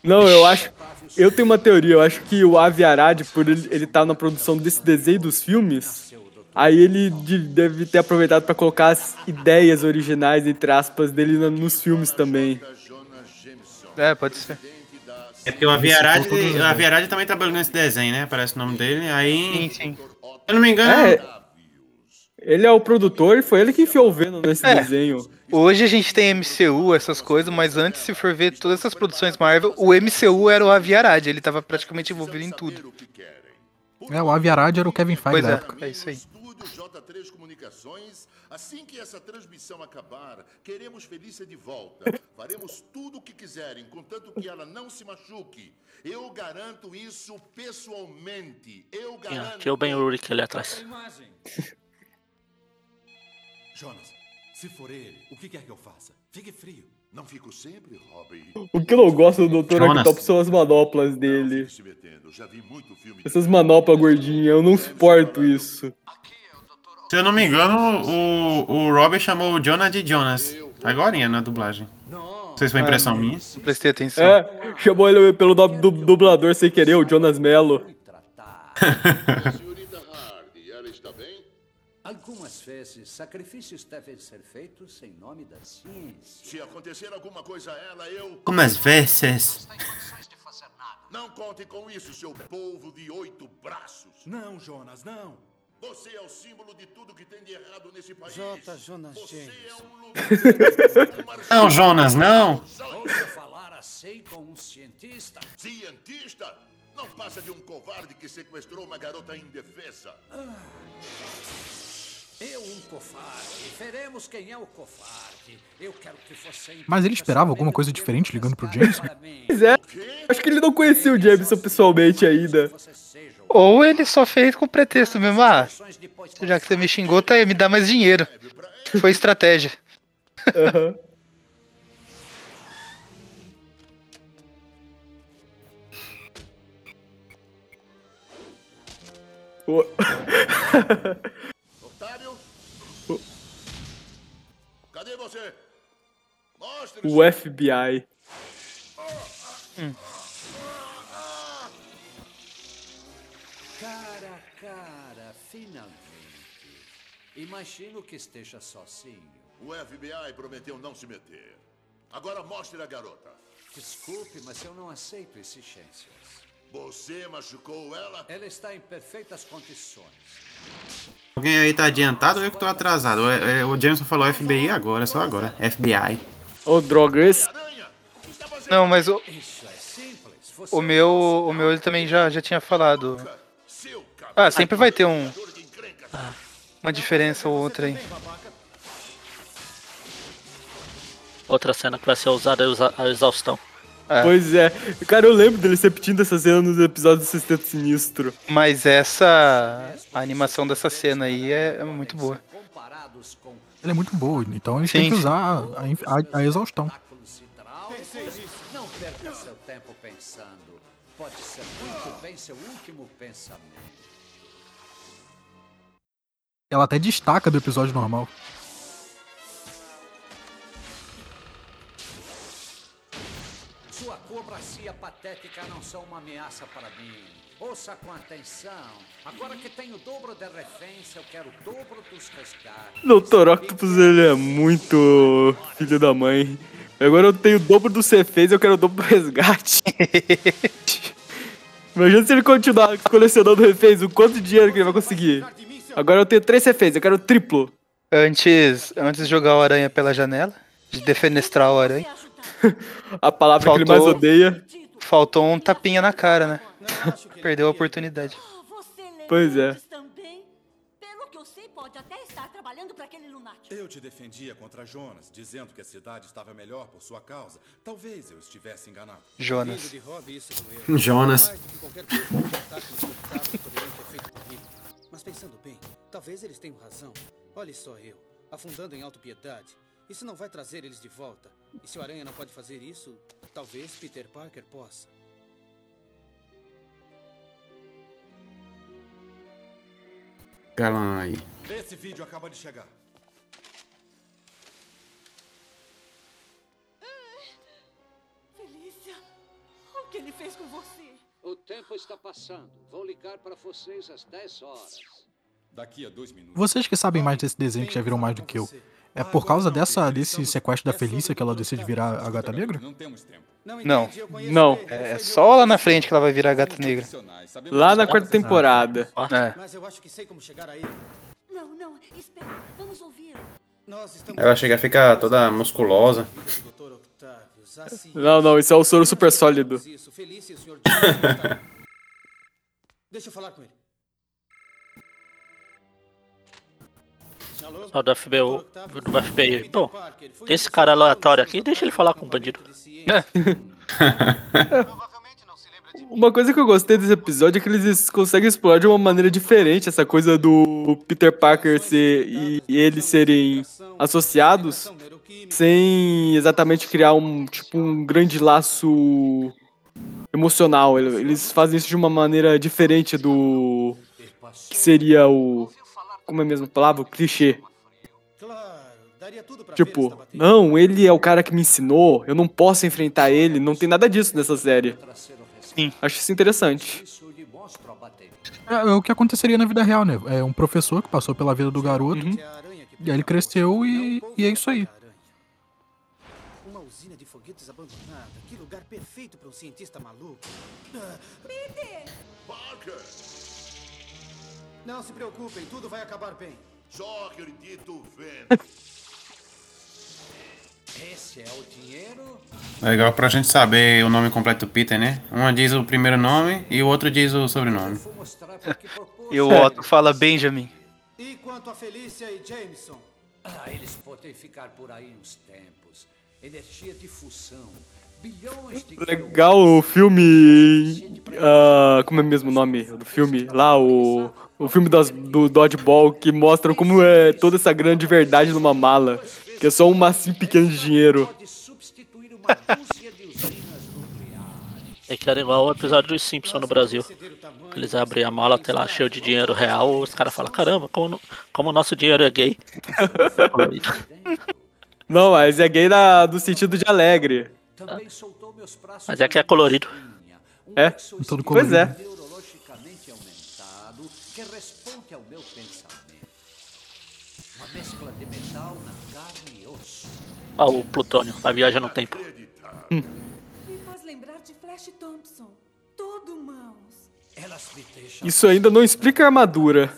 [SPEAKER 3] Não, eu acho. Eu tenho uma teoria, eu acho que o Avi Arad, por ele, ele tá na produção desse desenho dos filmes, Aí ele de- deve ter aproveitado pra colocar as ideias originais, entre aspas, dele na- nos filmes também.
[SPEAKER 1] É, pode ser.
[SPEAKER 5] É porque o Aviarad,
[SPEAKER 2] todas as
[SPEAKER 5] o
[SPEAKER 2] ideias.
[SPEAKER 5] Aviarad também trabalhou nesse desenho, né? Aparece o nome dele. Aí,
[SPEAKER 1] Sim, sim.
[SPEAKER 5] Se eu não me engano,
[SPEAKER 3] É, ele é o produtor e foi ele que enfiou o Venom nesse
[SPEAKER 1] É.
[SPEAKER 3] desenho.
[SPEAKER 1] Hoje a gente tem MCU, essas coisas, mas antes, se for ver todas essas produções Marvel, o MCU era o Aviarad, ele tava praticamente envolvido em tudo.
[SPEAKER 2] É, o Aviarad era o Kevin Feige
[SPEAKER 1] Pois
[SPEAKER 2] da
[SPEAKER 1] é,
[SPEAKER 2] época.
[SPEAKER 1] é isso aí.
[SPEAKER 11] Estúdio J3 Comunicações. Assim que essa transmissão acabar, queremos Felícia de volta. Faremos tudo o que quiserem, contanto que ela não se machuque. Eu garanto isso pessoalmente. Eu garanto.
[SPEAKER 4] tinha o Ben Urich ali atrás.
[SPEAKER 9] Jonas, se for ele, o que quer que eu faça? Fique frio.
[SPEAKER 11] Não fico sempre, Robin.
[SPEAKER 3] O que eu não gosto do Dr.
[SPEAKER 5] Jonas.
[SPEAKER 3] Octopus são as manoplas dele. Essas manoplas gordinhas, eu não suporto isso.
[SPEAKER 5] Se eu não me engano, o, o Robert chamou o Jonah de Jonas. Agora na dublagem. Não sei se foi impressão minha.
[SPEAKER 1] Não prestei atenção.
[SPEAKER 3] É, chamou ele pelo nome do dublador sem querer, o Jonas Mello.
[SPEAKER 13] Algumas vezes, sacrifícios devem ser feitos em nome da ciência.
[SPEAKER 11] Se acontecer alguma coisa a ela, eu.
[SPEAKER 5] Vezes.
[SPEAKER 11] Não conte com isso, seu polvo de oito braços.
[SPEAKER 9] Não, Jonas, não.
[SPEAKER 11] Você é o símbolo de tudo que tem de errado nesse país.
[SPEAKER 6] J. Jonas
[SPEAKER 11] Você é
[SPEAKER 6] Jameson.
[SPEAKER 11] um lunático.
[SPEAKER 5] Não, Jonas, não.
[SPEAKER 13] Ouça falar assim com um cientista.
[SPEAKER 11] Cientista? Não passa de um covarde que sequestrou uma garota indefesa.
[SPEAKER 13] Eu, um covarde. Veremos quem é o covarde. Eu quero que você.
[SPEAKER 2] Mas ele esperava alguma coisa diferente ligando pro Jameson?
[SPEAKER 3] Pois é, acho que ele não conhecia o Jameson pessoalmente ainda.
[SPEAKER 1] Ou ele só fez com pretexto mesmo, ah, já que você me xingou, tá aí, me dá mais dinheiro. Foi estratégia.
[SPEAKER 3] Aham. O- *laughs*
[SPEAKER 11] Otário? Cadê você? Mostre
[SPEAKER 3] O FBI.
[SPEAKER 13] Cara Imagino que esteja sozinho.
[SPEAKER 11] O FBI prometeu não se meter. Agora mostre a garota.
[SPEAKER 13] Desculpe, mas eu não aceito exigências.
[SPEAKER 11] Você machucou ela?
[SPEAKER 13] Ela está em perfeitas condições.
[SPEAKER 5] Alguém aí tá adiantado ou eu que tô atrasado? O, é, o Jameson falou FBI agora, só agora. FBI.
[SPEAKER 3] Ô, droga, esse.
[SPEAKER 1] Não, mas o,
[SPEAKER 13] Isso é simples. Você
[SPEAKER 1] o meu, o meu ele também já, já tinha falado. Ah, sempre vai ter um uma diferença ou outra aí.
[SPEAKER 4] Outra cena que vai ser usada é a exaustão.
[SPEAKER 1] É.
[SPEAKER 3] Pois é. Cara, eu lembro dele repetindo essa cena nos episódios do Sexteto Sinistro.
[SPEAKER 1] Mas essa a animação dessa cena aí é, é muito boa.
[SPEAKER 2] Ela é muito boa, então eles
[SPEAKER 1] Sim,
[SPEAKER 2] têm que usar a, a a- exaustão.
[SPEAKER 13] Não perca seu tempo pensando. Pode ser muito bem seu último pensamento.
[SPEAKER 2] Ela até destaca do episódio normal.
[SPEAKER 13] Sua cobracia patética não são uma ameaça para mim. Ouça com atenção. Agora que tenho o dobro reféns, eu quero o dobro dos resgates.
[SPEAKER 3] Dr. Octopus, ele é muito filho da mãe. Agora eu tenho o dobro do Cefez eu quero o dobro do resgate. *laughs* Imagina se ele continuar colecionando reféns, o quanto de dinheiro que ele vai conseguir. Agora eu tenho três reféns, eu quero o triplo.
[SPEAKER 1] Antes, antes de jogar o aranha pela janela, de defenestrar o aranha, *laughs*
[SPEAKER 3] A palavra que ele mais
[SPEAKER 1] Faltou-
[SPEAKER 3] odeia.
[SPEAKER 1] faltou um tapinha na cara, né? *laughs* Perdeu a oportunidade.
[SPEAKER 3] Pois é.
[SPEAKER 12] Também, pelo que eu sei, pode até estar trabalhando para aquele lunático.
[SPEAKER 9] Eu te defendia contra Jonas, dizendo que a cidade estava melhor por sua causa. Talvez eu estivesse enganado.
[SPEAKER 1] Jonas.
[SPEAKER 6] Doeu.
[SPEAKER 5] Jonas.
[SPEAKER 6] Mas pensando bem, talvez eles tenham razão. Olhe só eu, afundando em autopiedade. Isso não vai trazer eles de volta. E se o Aranha não pode fazer isso, talvez Peter Parker possa.
[SPEAKER 5] Aí.
[SPEAKER 9] Esse vídeo acaba de chegar.
[SPEAKER 12] Felícia, o que ele fez com você?
[SPEAKER 13] O tempo está passando. Vou ligar para vocês às 10 horas.
[SPEAKER 10] Daqui a dois minutos.
[SPEAKER 2] Vocês que sabem mais desse desenho que já viram mais do que eu. É por causa dessa, desse sequestro da Felícia que ela decide virar a gata negra?
[SPEAKER 10] Não temos tempo.
[SPEAKER 1] Não.
[SPEAKER 3] Não.
[SPEAKER 1] É só lá na frente que ela vai virar a gata negra.
[SPEAKER 3] Lá na quarta temporada.
[SPEAKER 1] É.
[SPEAKER 6] Mas eu acho que sei como chegar aí.
[SPEAKER 12] Não, não, espera. Vamos ouvir.
[SPEAKER 6] Nós estamos
[SPEAKER 5] Ela chega a ficar toda musculosa.
[SPEAKER 6] Assim.
[SPEAKER 3] Não, não, isso é o soro super sólido.
[SPEAKER 6] E. Deixa eu falar com ele. Alô?
[SPEAKER 4] Só do FBI, do FBI. Bom, tem esse cara aleatório aqui, deixa ele falar com o bandido. *laughs* *laughs*
[SPEAKER 3] Uma coisa que eu gostei desse episódio é que eles conseguem explorar de uma maneira diferente essa coisa do Peter Parker ser e, eles serem associados sem exatamente criar um tipo um grande laço emocional. Ele- Eles fazem isso de uma maneira diferente do que seria o como é a mesma palavra, o clichê. Tipo, não, ele é o cara que me ensinou, eu não posso enfrentar ele, não tem nada disso nessa série.
[SPEAKER 1] Sim.
[SPEAKER 3] Acho isso interessante.
[SPEAKER 2] É, é o que aconteceria na vida real, né? É um professor que passou pela vida do garoto. E aí ele cresceu e, e é isso aí.
[SPEAKER 6] Uma usina de foguetes abandonada. Que lugar perfeito para um cientista maluco.
[SPEAKER 8] Peter!
[SPEAKER 11] Parker!
[SPEAKER 6] Não se preocupem, tudo vai acabar bem.
[SPEAKER 11] Só acredito vendo. *laughs*
[SPEAKER 13] Esse é o dinheiro?
[SPEAKER 5] Legal pra gente saber o nome completo do Peter, né? Um diz o primeiro nome e o outro diz o sobrenome.
[SPEAKER 1] E o Otto fala Benjamin.
[SPEAKER 6] E quanto a Felícia e Jameson?
[SPEAKER 13] Ah, eles podem ficar por aí uns tempos. Energia de fusão. Bilhões de
[SPEAKER 3] Legal o filme. ah, como é mesmo o nome do filme? Lá, o. O filme das, do Dodgeball que mostra como é toda essa grande verdade numa mala. Que é só um massinho pequeno de dinheiro.
[SPEAKER 4] É que era igual o episódio dos Simpsons no Brasil. Eles abrem a mala, tem lá cheio de dinheiro real, os caras falam, caramba, como, no- como o nosso dinheiro é gay. *laughs*
[SPEAKER 3] Não, mas é gay na, do sentido de alegre.
[SPEAKER 13] Braços.
[SPEAKER 4] Mas é que é colorido.
[SPEAKER 3] É?
[SPEAKER 2] Todo
[SPEAKER 3] Pois é.
[SPEAKER 13] Neurologicamente aumentado que responde ao meu pensamento. Uma mescla de metal na osso.
[SPEAKER 4] Ah, o plutônio, a viagem no tempo.
[SPEAKER 12] Me faz lembrar de Flash Thompson. Todo mãos.
[SPEAKER 13] Elas me deixam
[SPEAKER 3] Isso ainda não explica a armadura.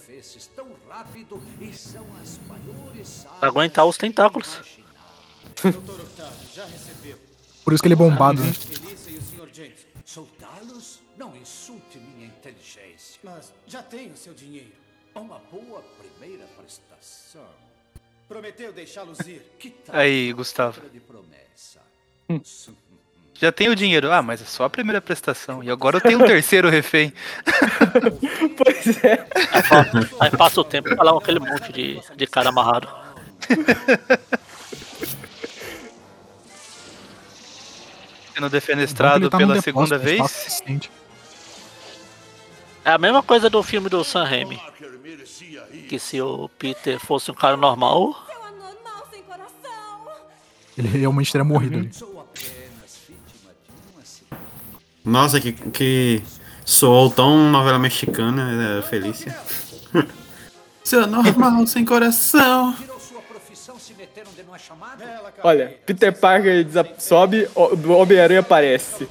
[SPEAKER 4] Pra aguentar os tentáculos.
[SPEAKER 2] Por isso que ele é bombado, né?
[SPEAKER 13] Soltá-los? Não insulte minha inteligência.
[SPEAKER 6] Mas já tem o seu dinheiro.
[SPEAKER 13] Uma boa primeira prestação.
[SPEAKER 6] Prometeu deixá-los ir.
[SPEAKER 13] Que tal
[SPEAKER 1] Aí, Gustavo.
[SPEAKER 13] de promessa?
[SPEAKER 1] Já tenho o dinheiro. Ah, mas é só a primeira prestação. E agora eu tenho um terceiro refém. *laughs*
[SPEAKER 3] Pois é.
[SPEAKER 4] Aí passa o tempo e lá aquele monte de, de cara amarrado. *laughs*
[SPEAKER 1] Sendo defenestrado
[SPEAKER 2] tá
[SPEAKER 1] pela
[SPEAKER 2] depósito,
[SPEAKER 1] segunda
[SPEAKER 2] né?
[SPEAKER 1] vez.
[SPEAKER 4] É a mesma coisa do filme do Sam Raimi. Que se o Peter fosse um cara normal.
[SPEAKER 2] Ele realmente teria morrido ali.
[SPEAKER 5] Nossa, que, que soou tão novela mexicana, é, Felícia. *laughs* Seu normal, sem coração.
[SPEAKER 13] É?
[SPEAKER 3] Olha, Peter Parker sobe, o- Homem-Aranha aparece.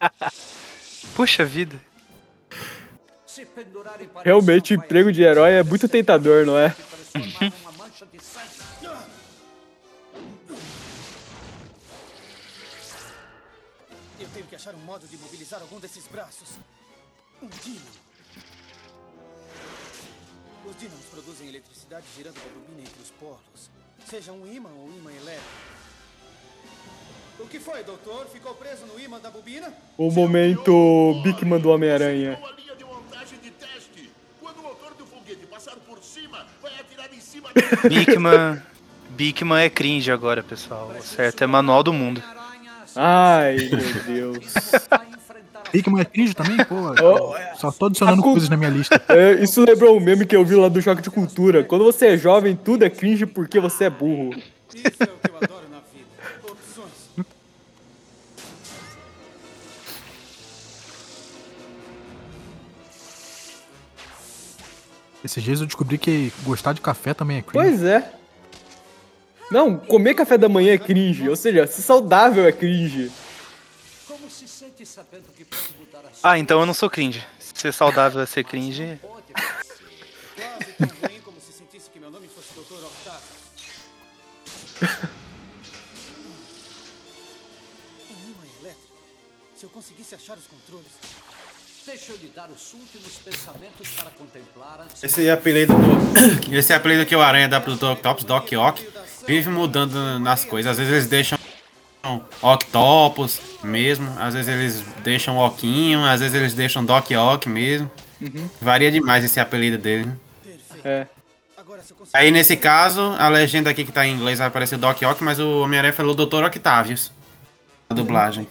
[SPEAKER 3] *laughs*
[SPEAKER 1] Puxa vida.
[SPEAKER 3] Realmente, o emprego de herói é muito tentador, não é?
[SPEAKER 6] Eu tenho que achar um modo de mobilizar algum desses braços. Um dínamo. Os dínamos produzem eletricidade girando a bobina entre os polos. Seja um ímã ou um ímã elétrico. O que foi, doutor? Ficou preso no ímã da bobina?
[SPEAKER 3] O momento Bigman do Homem-Aranha.
[SPEAKER 11] A linha de montagem de teste. Quando o motor do foguete passar por cima, vai atirar em cima *laughs*
[SPEAKER 1] Bigman. Bigman é cringe agora, pessoal. O certo é manual do mundo.
[SPEAKER 3] Ai, meu Deus. *laughs*
[SPEAKER 2] Hickman é cringe também? Pô,
[SPEAKER 3] Oh,
[SPEAKER 2] só tô adicionando coisas na minha lista.
[SPEAKER 3] É, isso lembrou um meme que eu vi lá do Choque de Cultura. Quando você é jovem, tudo é cringe porque você é burro.
[SPEAKER 6] Isso é o que eu adoro
[SPEAKER 2] Esses dias eu descobri que gostar de café também é cringe.
[SPEAKER 3] Pois é. Não, comer café da manhã é cringe. Ou seja, ser saudável é cringe.
[SPEAKER 13] Como se sente sabendo que pode mudar a
[SPEAKER 1] Ah, então eu não sou cringe. Ser saudável é ser cringe.
[SPEAKER 6] Quase tão ruim como se sentisse que meu nome fosse Dr. Octavio. Imã elétrico. Se eu conseguisse achar os controles.
[SPEAKER 13] Deixa eu lhe dar os últimos pensamentos para contemplar antes
[SPEAKER 5] Esse apelido do. *coughs* Esse apelido que o Aranha dá pro Dr. Octopus, Doc Ock, vive mudando nas coisas. Às vezes eles deixam Octopus mesmo, às vezes eles deixam Oquinho, às vezes eles deixam Doc Ock mesmo.
[SPEAKER 3] Uhum.
[SPEAKER 5] Varia demais esse apelido dele. né?
[SPEAKER 3] É.
[SPEAKER 5] Aí nesse caso, a legenda aqui que tá em inglês vai aparecer Doc Ock, mas o Homem-Aranha falou Dr. Octavius. A dublagem.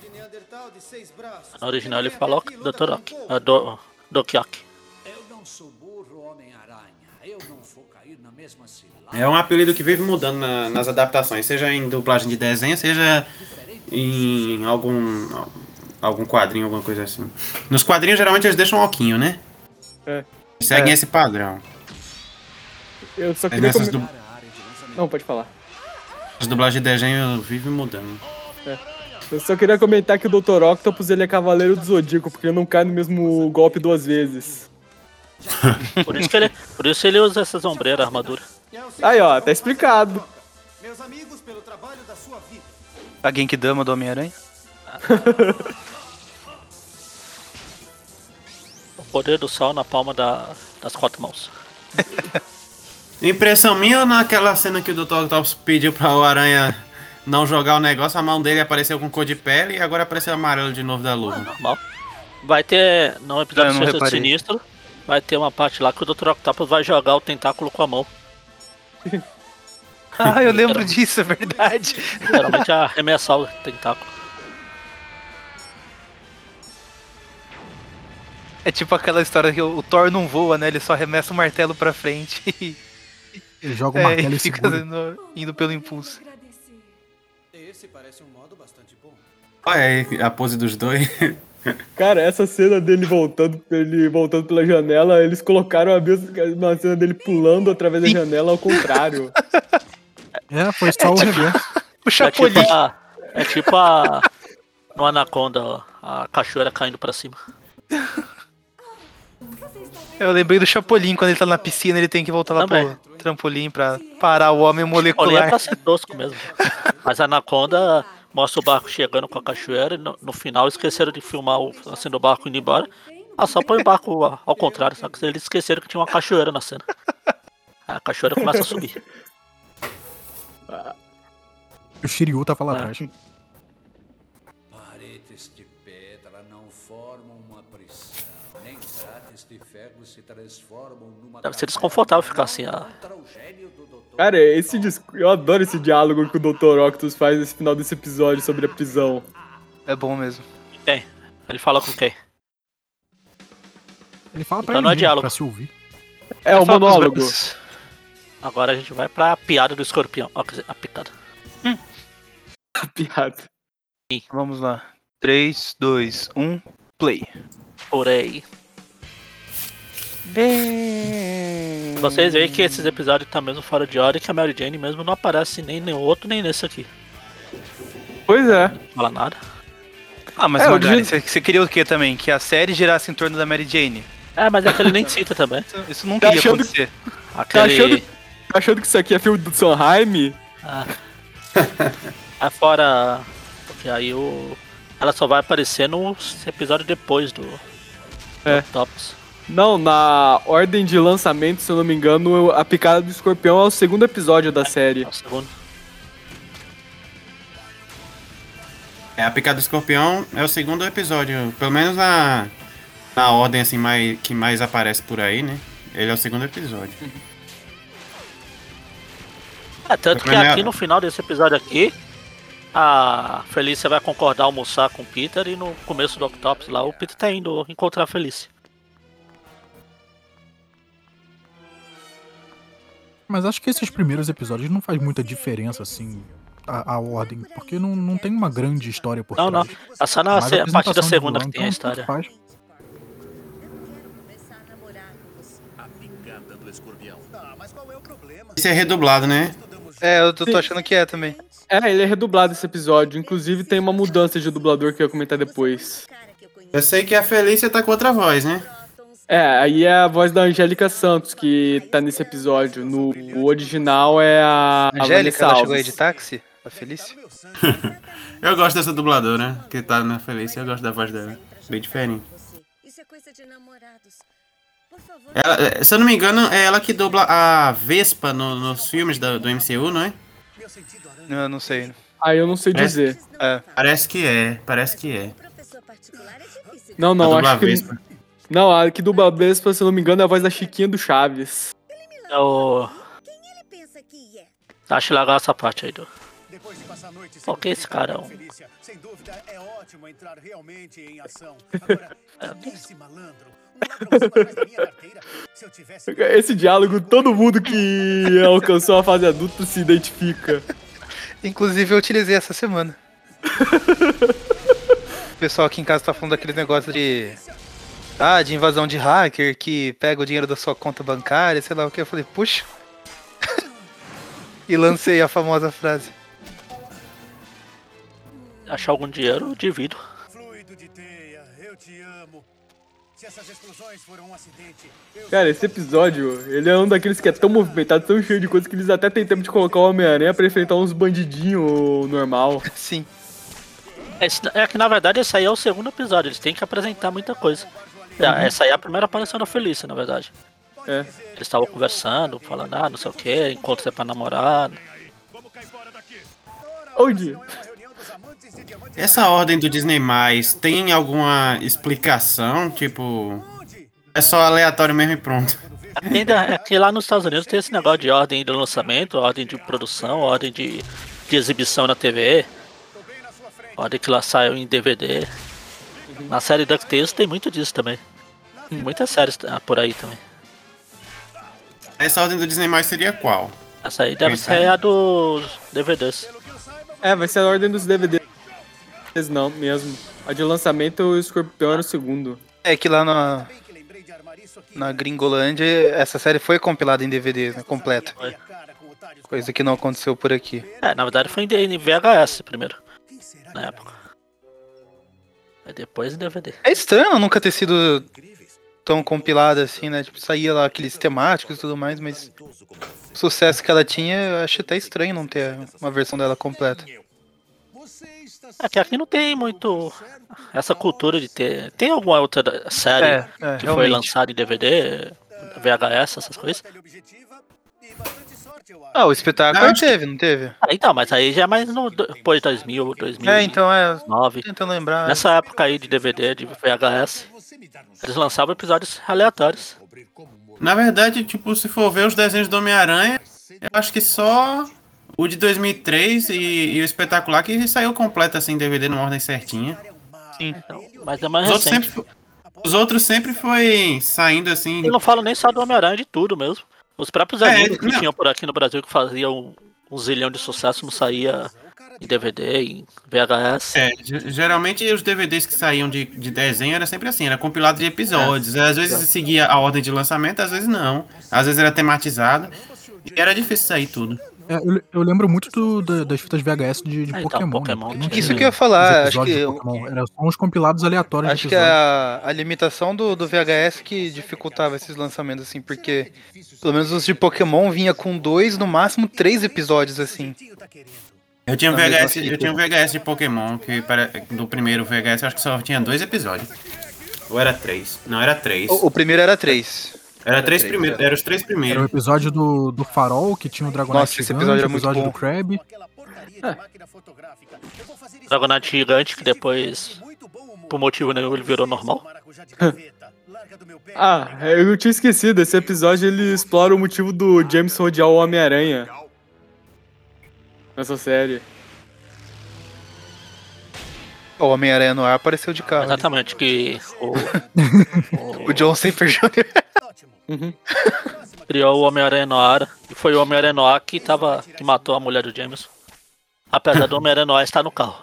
[SPEAKER 4] No original ele falou Dr. Ock. Uh, do, Doc Ock.
[SPEAKER 13] Eu não sou burro, Homem-Aranha. Eu não vou cair na mesma cilada.
[SPEAKER 5] É um apelido que vive mudando na- nas adaptações, seja em dublagem de desenho, seja em algum algum quadrinho, alguma coisa assim. Nos quadrinhos geralmente eles deixam um oquinho, né?
[SPEAKER 3] É.
[SPEAKER 5] Seguem
[SPEAKER 3] É.
[SPEAKER 5] esse padrão.
[SPEAKER 3] Eu só queria
[SPEAKER 5] nessas
[SPEAKER 3] comer... Não, pode falar.
[SPEAKER 5] As dublagens de desenho vivem mudando.
[SPEAKER 3] É. Eu só queria comentar que o Dr. Octopus ele é cavaleiro do Zodíaco, porque ele não cai no mesmo golpe duas vezes. *laughs*
[SPEAKER 4] Por isso, que ele, por isso ele usa essas ombreiras, armadura.
[SPEAKER 3] Aí, ó, tá explicado.
[SPEAKER 6] Meus amigos, pelo trabalho da sua vida.
[SPEAKER 1] A Genkidama do Homem-Aranha. *laughs*
[SPEAKER 4] O poder do sol na palma da- das quatro mãos.
[SPEAKER 5] Impressão minha ou naquela cena que o Dr. Octopus pediu pra o Aranha não jogar o negócio, a mão dele apareceu com cor de pele e agora apareceu amarelo de novo da luva.
[SPEAKER 4] Normal. Vai ter, no episódio
[SPEAKER 5] não
[SPEAKER 4] Sexto. Sinistro, vai ter uma parte lá que o Dr. Octopus vai jogar o tentáculo com a mão. *laughs*
[SPEAKER 1] Ah, eu lembro disso, é verdade.
[SPEAKER 4] Geralmente é arremessar o tentáculo.
[SPEAKER 1] É tipo aquela história que o, Thor não voa, né? Ele só arremessa o martelo pra frente e.
[SPEAKER 2] Ele joga o *laughs*
[SPEAKER 1] É,
[SPEAKER 2] martelo
[SPEAKER 1] e
[SPEAKER 2] e
[SPEAKER 1] fica indo, indo pelo impulso.
[SPEAKER 6] Esse parece um modo bastante bom.
[SPEAKER 5] Olha aí a pose dos dois. *laughs*
[SPEAKER 3] Cara, essa cena dele voltando, ele voltando pela janela, eles colocaram a mesma cena dele pulando através da janela ao contrário. *laughs*
[SPEAKER 2] É, foi só o reverso.
[SPEAKER 1] O
[SPEAKER 4] É tipo a. É tipo a. *laughs* No Anaconda, ó, a cachoeira caindo pra cima.
[SPEAKER 1] Eu lembrei do Chapolin, quando ele tá na piscina, ele tem que voltar lá
[SPEAKER 4] Também.
[SPEAKER 1] pro trampolim pra parar o homem
[SPEAKER 4] Olha, é
[SPEAKER 1] molecular.
[SPEAKER 4] pra ser tosco mesmo. Mas a Anaconda mostra o barco chegando com a cachoeira e no, no final esqueceram de filmar o, a cena do barco indo embora. Ah, só põe o barco ao, contrário, só que eles esqueceram que tinha uma cachoeira na cena. A cachoeira começa a subir.
[SPEAKER 2] O Shiryu tava
[SPEAKER 4] É.
[SPEAKER 2] lá atrás.
[SPEAKER 13] Paredes
[SPEAKER 4] Deve ser desconfortável ficar assim, ah.
[SPEAKER 3] Cara, esse dis- eu adoro esse diálogo que o Dr. Octopus faz nesse final desse episódio sobre a prisão.
[SPEAKER 1] É bom mesmo.
[SPEAKER 4] Quem? Ele fala com quem?
[SPEAKER 2] Ele fala pra
[SPEAKER 4] Então não é diálogo.
[SPEAKER 2] pra se ouvir.
[SPEAKER 3] É o
[SPEAKER 4] os
[SPEAKER 3] monólogo.
[SPEAKER 4] Agora a gente vai pra piada do escorpião. Ó, quer dizer, a picada. *laughs*
[SPEAKER 3] Piada.
[SPEAKER 1] Vamos lá. 3, 2, 1, play.
[SPEAKER 4] Por aí. Vocês veem que esses episódios tá mesmo fora de hora e que a Mary Jane mesmo não aparece nem no outro nem nesse aqui.
[SPEAKER 3] Pois é.
[SPEAKER 4] Não fala nada.
[SPEAKER 1] Ah, mas
[SPEAKER 4] É,
[SPEAKER 1] Magari,
[SPEAKER 4] digo-
[SPEAKER 1] você, você queria o que também? Que a série girasse em torno da Mary Jane?
[SPEAKER 4] É, mas é que ele nem cita também.
[SPEAKER 1] Isso nunca
[SPEAKER 3] Tá
[SPEAKER 1] ia
[SPEAKER 3] achando-
[SPEAKER 1] acontecer.
[SPEAKER 3] Tá
[SPEAKER 4] Aquele...
[SPEAKER 3] achando, tá achando que isso aqui é filme do Sondheim?
[SPEAKER 4] Ah. *laughs* é fora. Porque aí o. Ela só vai aparecer no episódio depois do.
[SPEAKER 3] É.
[SPEAKER 4] Tops.
[SPEAKER 3] Não, na ordem de lançamento, se eu não me engano, a picada do escorpião é o segundo episódio da série.
[SPEAKER 4] É o segundo.
[SPEAKER 5] É, a picada do escorpião é o segundo episódio, pelo menos na, na ordem assim mais, que mais aparece por aí, né? Ele é o segundo episódio.
[SPEAKER 4] É, tanto que
[SPEAKER 5] não é-
[SPEAKER 4] aqui no final desse episódio aqui, a Felícia vai concordar almoçar com o Peter e no começo do Octopus lá, o Peter tá indo encontrar a Felícia.
[SPEAKER 2] Mas acho que esses primeiros episódios não faz muita diferença, assim, a, a ordem, porque não, não tem uma grande história por
[SPEAKER 4] Não, não.
[SPEAKER 2] trás.
[SPEAKER 4] É só na se- a partir da segunda
[SPEAKER 2] vilão,
[SPEAKER 4] que tem a
[SPEAKER 2] então tanto
[SPEAKER 4] história.
[SPEAKER 2] faz.
[SPEAKER 5] Esse é redublado, né?
[SPEAKER 1] É, eu tô, tô achando que é também.
[SPEAKER 3] É, ele é redublado esse episódio. Inclusive tem uma mudança de dublador que eu ia comentar depois.
[SPEAKER 5] Eu sei que a Felícia tá com outra voz, né?
[SPEAKER 3] É, aí é a voz da Angélica Santos que tá nesse episódio. No o original é a. a
[SPEAKER 1] Angélica, ela chegou aí de táxi? A Felícia? *laughs*
[SPEAKER 5] Eu gosto dessa dubladora, que tá na Felícia, eu gosto da voz dela. Bem diferente.
[SPEAKER 7] Isso é coisa de namorados. Por favor.
[SPEAKER 5] Ela, se eu não me engano, é ela que dubla a Vespa no- nos filmes da- do MCU, não é?
[SPEAKER 1] Eu não sei.
[SPEAKER 3] Ah, eu não sei
[SPEAKER 5] Parece-
[SPEAKER 3] dizer.
[SPEAKER 1] É.
[SPEAKER 5] Parece que é, parece que é.
[SPEAKER 3] Não, não,
[SPEAKER 5] A dublar
[SPEAKER 3] acho que.
[SPEAKER 5] Vespa.
[SPEAKER 3] Não, a que dubla se eu não me engano, é a voz da Chiquinha do Chaves.
[SPEAKER 4] É o. Acho legal essa parte aí do. Qual que é esse cara? Um...
[SPEAKER 6] Sem dúvida, é ótimo entrar realmente em ação. *laughs*
[SPEAKER 4] É,
[SPEAKER 6] Esse malandro, um ladrãozinho atrás da minha carteira. Se eu tivesse...
[SPEAKER 3] Esse diálogo, todo mundo que alcançou a fase adulta se identifica.
[SPEAKER 1] Inclusive eu utilizei essa semana. *laughs* o pessoal aqui em casa tá falando daquele negócio de. Ah, de invasão de hacker que pega o dinheiro da sua conta bancária, sei lá o que. Eu falei, puxa. *laughs* e lancei a famosa frase.
[SPEAKER 4] Achar algum dinheiro, eu divido.
[SPEAKER 6] Fluido de teia, eu te amo. Se essas explosões foram um acidente, eu...
[SPEAKER 3] Cara, esse episódio, ele é um daqueles que é tão movimentado, tão cheio de coisas que eles até têm tempo de colocar o Homem-Aranha pra enfrentar uns bandidinhos normal.
[SPEAKER 1] Sim.
[SPEAKER 4] Esse- É que na verdade esse aí é o segundo episódio, eles têm que apresentar muita coisa. É, Essa aí é a primeira aparição da Felícia, na verdade.
[SPEAKER 3] É.
[SPEAKER 4] Eles estavam conversando, falando, ah, não sei o que, encontro é pra namorar.
[SPEAKER 3] Onde?
[SPEAKER 5] Essa ordem do Disney Mais tem alguma explicação? Tipo. É só aleatório mesmo e pronto.
[SPEAKER 4] Ainda é que lá nos Estados Unidos tem esse negócio de ordem de lançamento, ordem de produção, ordem de, de exibição na TV, ordem que lá saiu em DVD. Na série DuckTales tem muito disso também. Muitas séries ah, por aí também.
[SPEAKER 5] Essa ordem do Disney Mais seria qual?
[SPEAKER 4] Essa aí deve
[SPEAKER 5] Quem sabe?
[SPEAKER 4] ser a dos DVDs.
[SPEAKER 3] É, vai ser a ordem dos DVDs não, mesmo. A de lançamento, o Escorpião era o segundo.
[SPEAKER 1] É que lá na. Na Gringolândia, essa série foi compilada em DVDs, né? Completa. Coisa que não aconteceu por aqui.
[SPEAKER 4] É, na verdade foi em VHS primeiro. Na época. Aí depois em DVD.
[SPEAKER 1] É estranho nunca ter sido tão compilada assim, né? Tipo, saía lá aqueles temáticos e tudo mais, mas o sucesso que ela tinha, eu acho até estranho não ter uma versão dela completa.
[SPEAKER 4] É que aqui não tem muito essa cultura de ter. Tem alguma outra série
[SPEAKER 1] É, é,
[SPEAKER 4] que foi
[SPEAKER 1] realmente.
[SPEAKER 4] lançada em DVD, VHS, essas coisas?
[SPEAKER 1] Ah, o espetáculo
[SPEAKER 4] Não,
[SPEAKER 1] teve, não teve?
[SPEAKER 4] Ah, então, mas aí já é mais no depois de 2000, 2000.
[SPEAKER 1] É, então é.
[SPEAKER 4] 9.
[SPEAKER 1] Tentando lembrar.
[SPEAKER 4] Nessa época aí de DVD, de VHS, eles lançavam episódios aleatórios.
[SPEAKER 5] Na verdade, tipo, se for ver os desenhos do Homem-Aranha, eu acho que só o de 2003 e, e o espetacular que saiu completo assim DVD numa ordem certinha.
[SPEAKER 1] Sim.
[SPEAKER 4] Mas é mais
[SPEAKER 5] Os outros,
[SPEAKER 4] recente.
[SPEAKER 5] sempre, os outros sempre foi saindo assim.
[SPEAKER 4] Eu não falo nem só do Homem-Aranha, de tudo mesmo. Os próprios
[SPEAKER 5] É,
[SPEAKER 4] animes que
[SPEAKER 5] não.
[SPEAKER 4] tinham por aqui no Brasil que faziam um zilhão de sucesso não saía em DVD, em VHS.
[SPEAKER 5] É, ge- geralmente os DVDs que saíam de, de desenho era sempre assim, era compilado de episódios. Às vezes seguia a ordem de lançamento, às vezes não. Às vezes era tematizado. E era difícil sair tudo.
[SPEAKER 2] É, eu, eu lembro muito do- da- das fitas VHS de, de
[SPEAKER 4] Ah, então,
[SPEAKER 2] Pokémon.
[SPEAKER 4] Pokémon
[SPEAKER 2] né?
[SPEAKER 1] Isso que eu ia falar,
[SPEAKER 2] os
[SPEAKER 1] acho que
[SPEAKER 2] Pokémon, Era só uns compilados aleatórios
[SPEAKER 1] Acho
[SPEAKER 2] de
[SPEAKER 1] que
[SPEAKER 2] episódios.
[SPEAKER 1] a, a limitação do, do VHS que dificultava esses lançamentos, assim, porque pelo menos os de Pokémon vinha com dois, no máximo três episódios, assim.
[SPEAKER 5] Eu tinha um VHS, eu tinha um VHS de Pokémon, que para, do primeiro VHS eu acho que só tinha dois episódios. Ou era três? Não, era três.
[SPEAKER 1] O, o primeiro era três.
[SPEAKER 5] Era três
[SPEAKER 1] três,
[SPEAKER 5] primeiros,
[SPEAKER 1] é.
[SPEAKER 5] eram os três
[SPEAKER 2] Era o
[SPEAKER 5] primeiros.
[SPEAKER 2] episódio do, do Farol, que tinha o Dragonite
[SPEAKER 1] Nossa, esse
[SPEAKER 2] gigante,
[SPEAKER 1] episódio era
[SPEAKER 2] o
[SPEAKER 1] muito
[SPEAKER 2] episódio
[SPEAKER 1] bom.
[SPEAKER 2] do Krabby.
[SPEAKER 4] Dragonite gigante que depois, por motivo nenhum, ele virou normal.
[SPEAKER 3] Ah, eu tinha esquecido, esse episódio ele explora o motivo do James odiar o Homem-Aranha. Nessa série.
[SPEAKER 1] O Homem-Aranha no ar apareceu de carro.
[SPEAKER 4] Exatamente, que o, *laughs*
[SPEAKER 1] O John Safer Jr.
[SPEAKER 3] Uhum. *laughs*
[SPEAKER 4] criou o Homem-Aranha Noir e foi o Homem-Aranha Noir que, tava, que matou a mulher do James. Apesar do Homem-Aranha Noir estar no carro,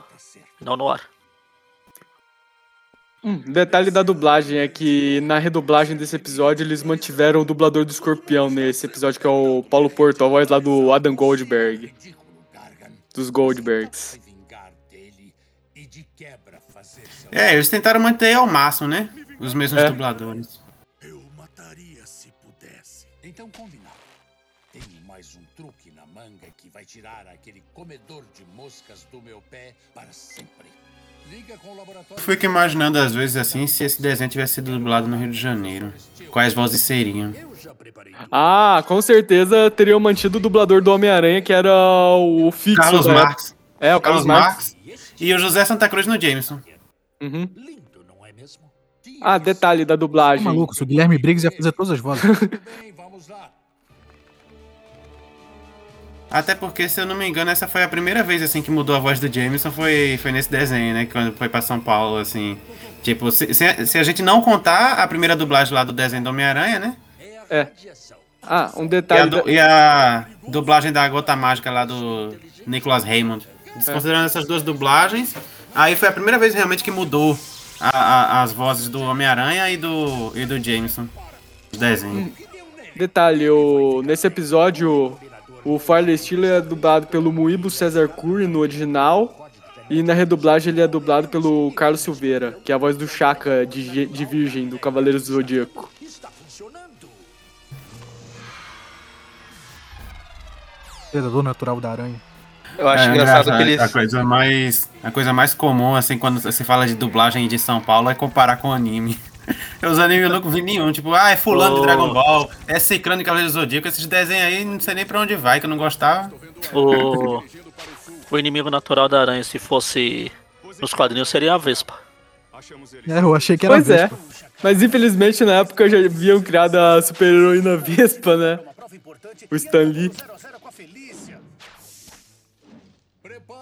[SPEAKER 4] não no ar.
[SPEAKER 3] Um detalhe da dublagem é que na redublagem desse episódio eles mantiveram o dublador do escorpião nesse episódio, que é o Paulo Porto, a voz lá do Adam Goldberg. Dos Goldbergs.
[SPEAKER 5] É, eles tentaram manter ao máximo, né? Os mesmos
[SPEAKER 3] É.
[SPEAKER 5] dubladores.
[SPEAKER 13] Então combinado. Tenho mais um truque na manga que vai tirar aquele comedor de moscas do meu pé para sempre. Liga com o laboratório.
[SPEAKER 5] Eu fico imaginando às vezes assim se esse desenho tivesse sido dublado no Rio de Janeiro. Quais vozes seriam?
[SPEAKER 3] Ah, com certeza teriam mantido o dublador do Homem-Aranha, que era o fixo.
[SPEAKER 5] Carlos
[SPEAKER 3] época.
[SPEAKER 5] Marx.
[SPEAKER 3] É, o Carlos, Marx.
[SPEAKER 5] E o José Santa Cruz no Jameson.
[SPEAKER 3] Uhum. Ah, detalhe da dublagem.
[SPEAKER 2] Tá maluco, se o Guilherme Briggs ia fazer todas as vozes. *laughs*
[SPEAKER 5] Até porque, se eu não me engano, essa foi a primeira vez assim que mudou a voz do Jameson, foi, foi nesse desenho, né? Quando foi pra São Paulo, assim. Tipo, se, se, se a gente não contar a primeira dublagem lá do desenho do Homem-Aranha, né?
[SPEAKER 3] É. Ah, um
[SPEAKER 5] E a,
[SPEAKER 3] detalhe. da-
[SPEAKER 5] e a dublagem da Gota Mágica lá do Nicholas Raymond. Desconsiderando essas duas dublagens, aí foi a primeira vez realmente que mudou a- a- as vozes do Homem-Aranha e do, e do Jameson. Os desenhos.
[SPEAKER 3] Detalhe, o... nesse episódio, o Farley Steele é dublado pelo Muibo Cesar Curry no original. E na redublagem ele é dublado pelo Carlos Silveira, que é a voz do Chaka de, de Virgem, do Cavaleiros do Zodíaco.
[SPEAKER 2] Predador natural da aranha.
[SPEAKER 1] Eu acho
[SPEAKER 5] É,
[SPEAKER 1] engraçado que eles.
[SPEAKER 5] A coisa, mais, a coisa mais comum, assim, quando você fala de dublagem de São Paulo, é comparar com anime. *laughs* Os animes eu nunca vi nenhum. Tipo, ah, é fulano
[SPEAKER 4] Oh.
[SPEAKER 5] de Dragon Ball, é Ciclano de Cavaleiro Zodíaco. Esses desenhos aí, não sei nem pra onde vai, que eu não gostava.
[SPEAKER 4] O, o inimigo natural da aranha, se fosse nos quadrinhos, seria a Vespa.
[SPEAKER 2] É, eu achei que era
[SPEAKER 3] Pois é.
[SPEAKER 2] Vespa.
[SPEAKER 3] Mas infelizmente na época já haviam criado a super-heroína Vespa, né? O Stan Lee.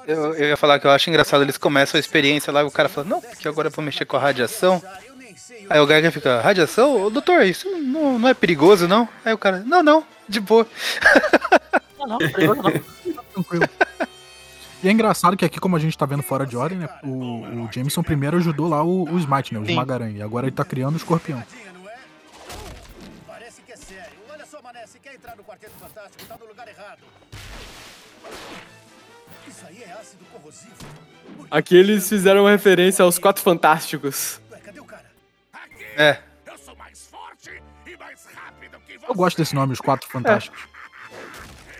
[SPEAKER 1] Eu, eu ia falar que eu acho engraçado, eles começam a experiência lá e o cara fala, não, porque agora eu vou mexer com a radiação. Aí o Gaga fica, radiação? Ô, doutor, isso não, não é perigoso, não? Aí o cara, não, não, de boa. *laughs*
[SPEAKER 4] Não, não, perigoso não.
[SPEAKER 2] Tranquilo. E é engraçado que aqui, como a gente tá vendo fora de ordem, né? O, o Jameson primeiro ajudou lá o, o Smite, né? O
[SPEAKER 1] Sim.
[SPEAKER 2] Esmaga-Aranha. E agora ele tá criando o escorpião.
[SPEAKER 6] Parece que é sério. Olha só, Mané, se quer entrar no Quarteto Fantástico, tá no lugar errado.
[SPEAKER 3] Aqui eles fizeram uma referência aos Quatro Fantásticos.
[SPEAKER 1] É.
[SPEAKER 2] Eu gosto desse nome, os Quatro Fantásticos.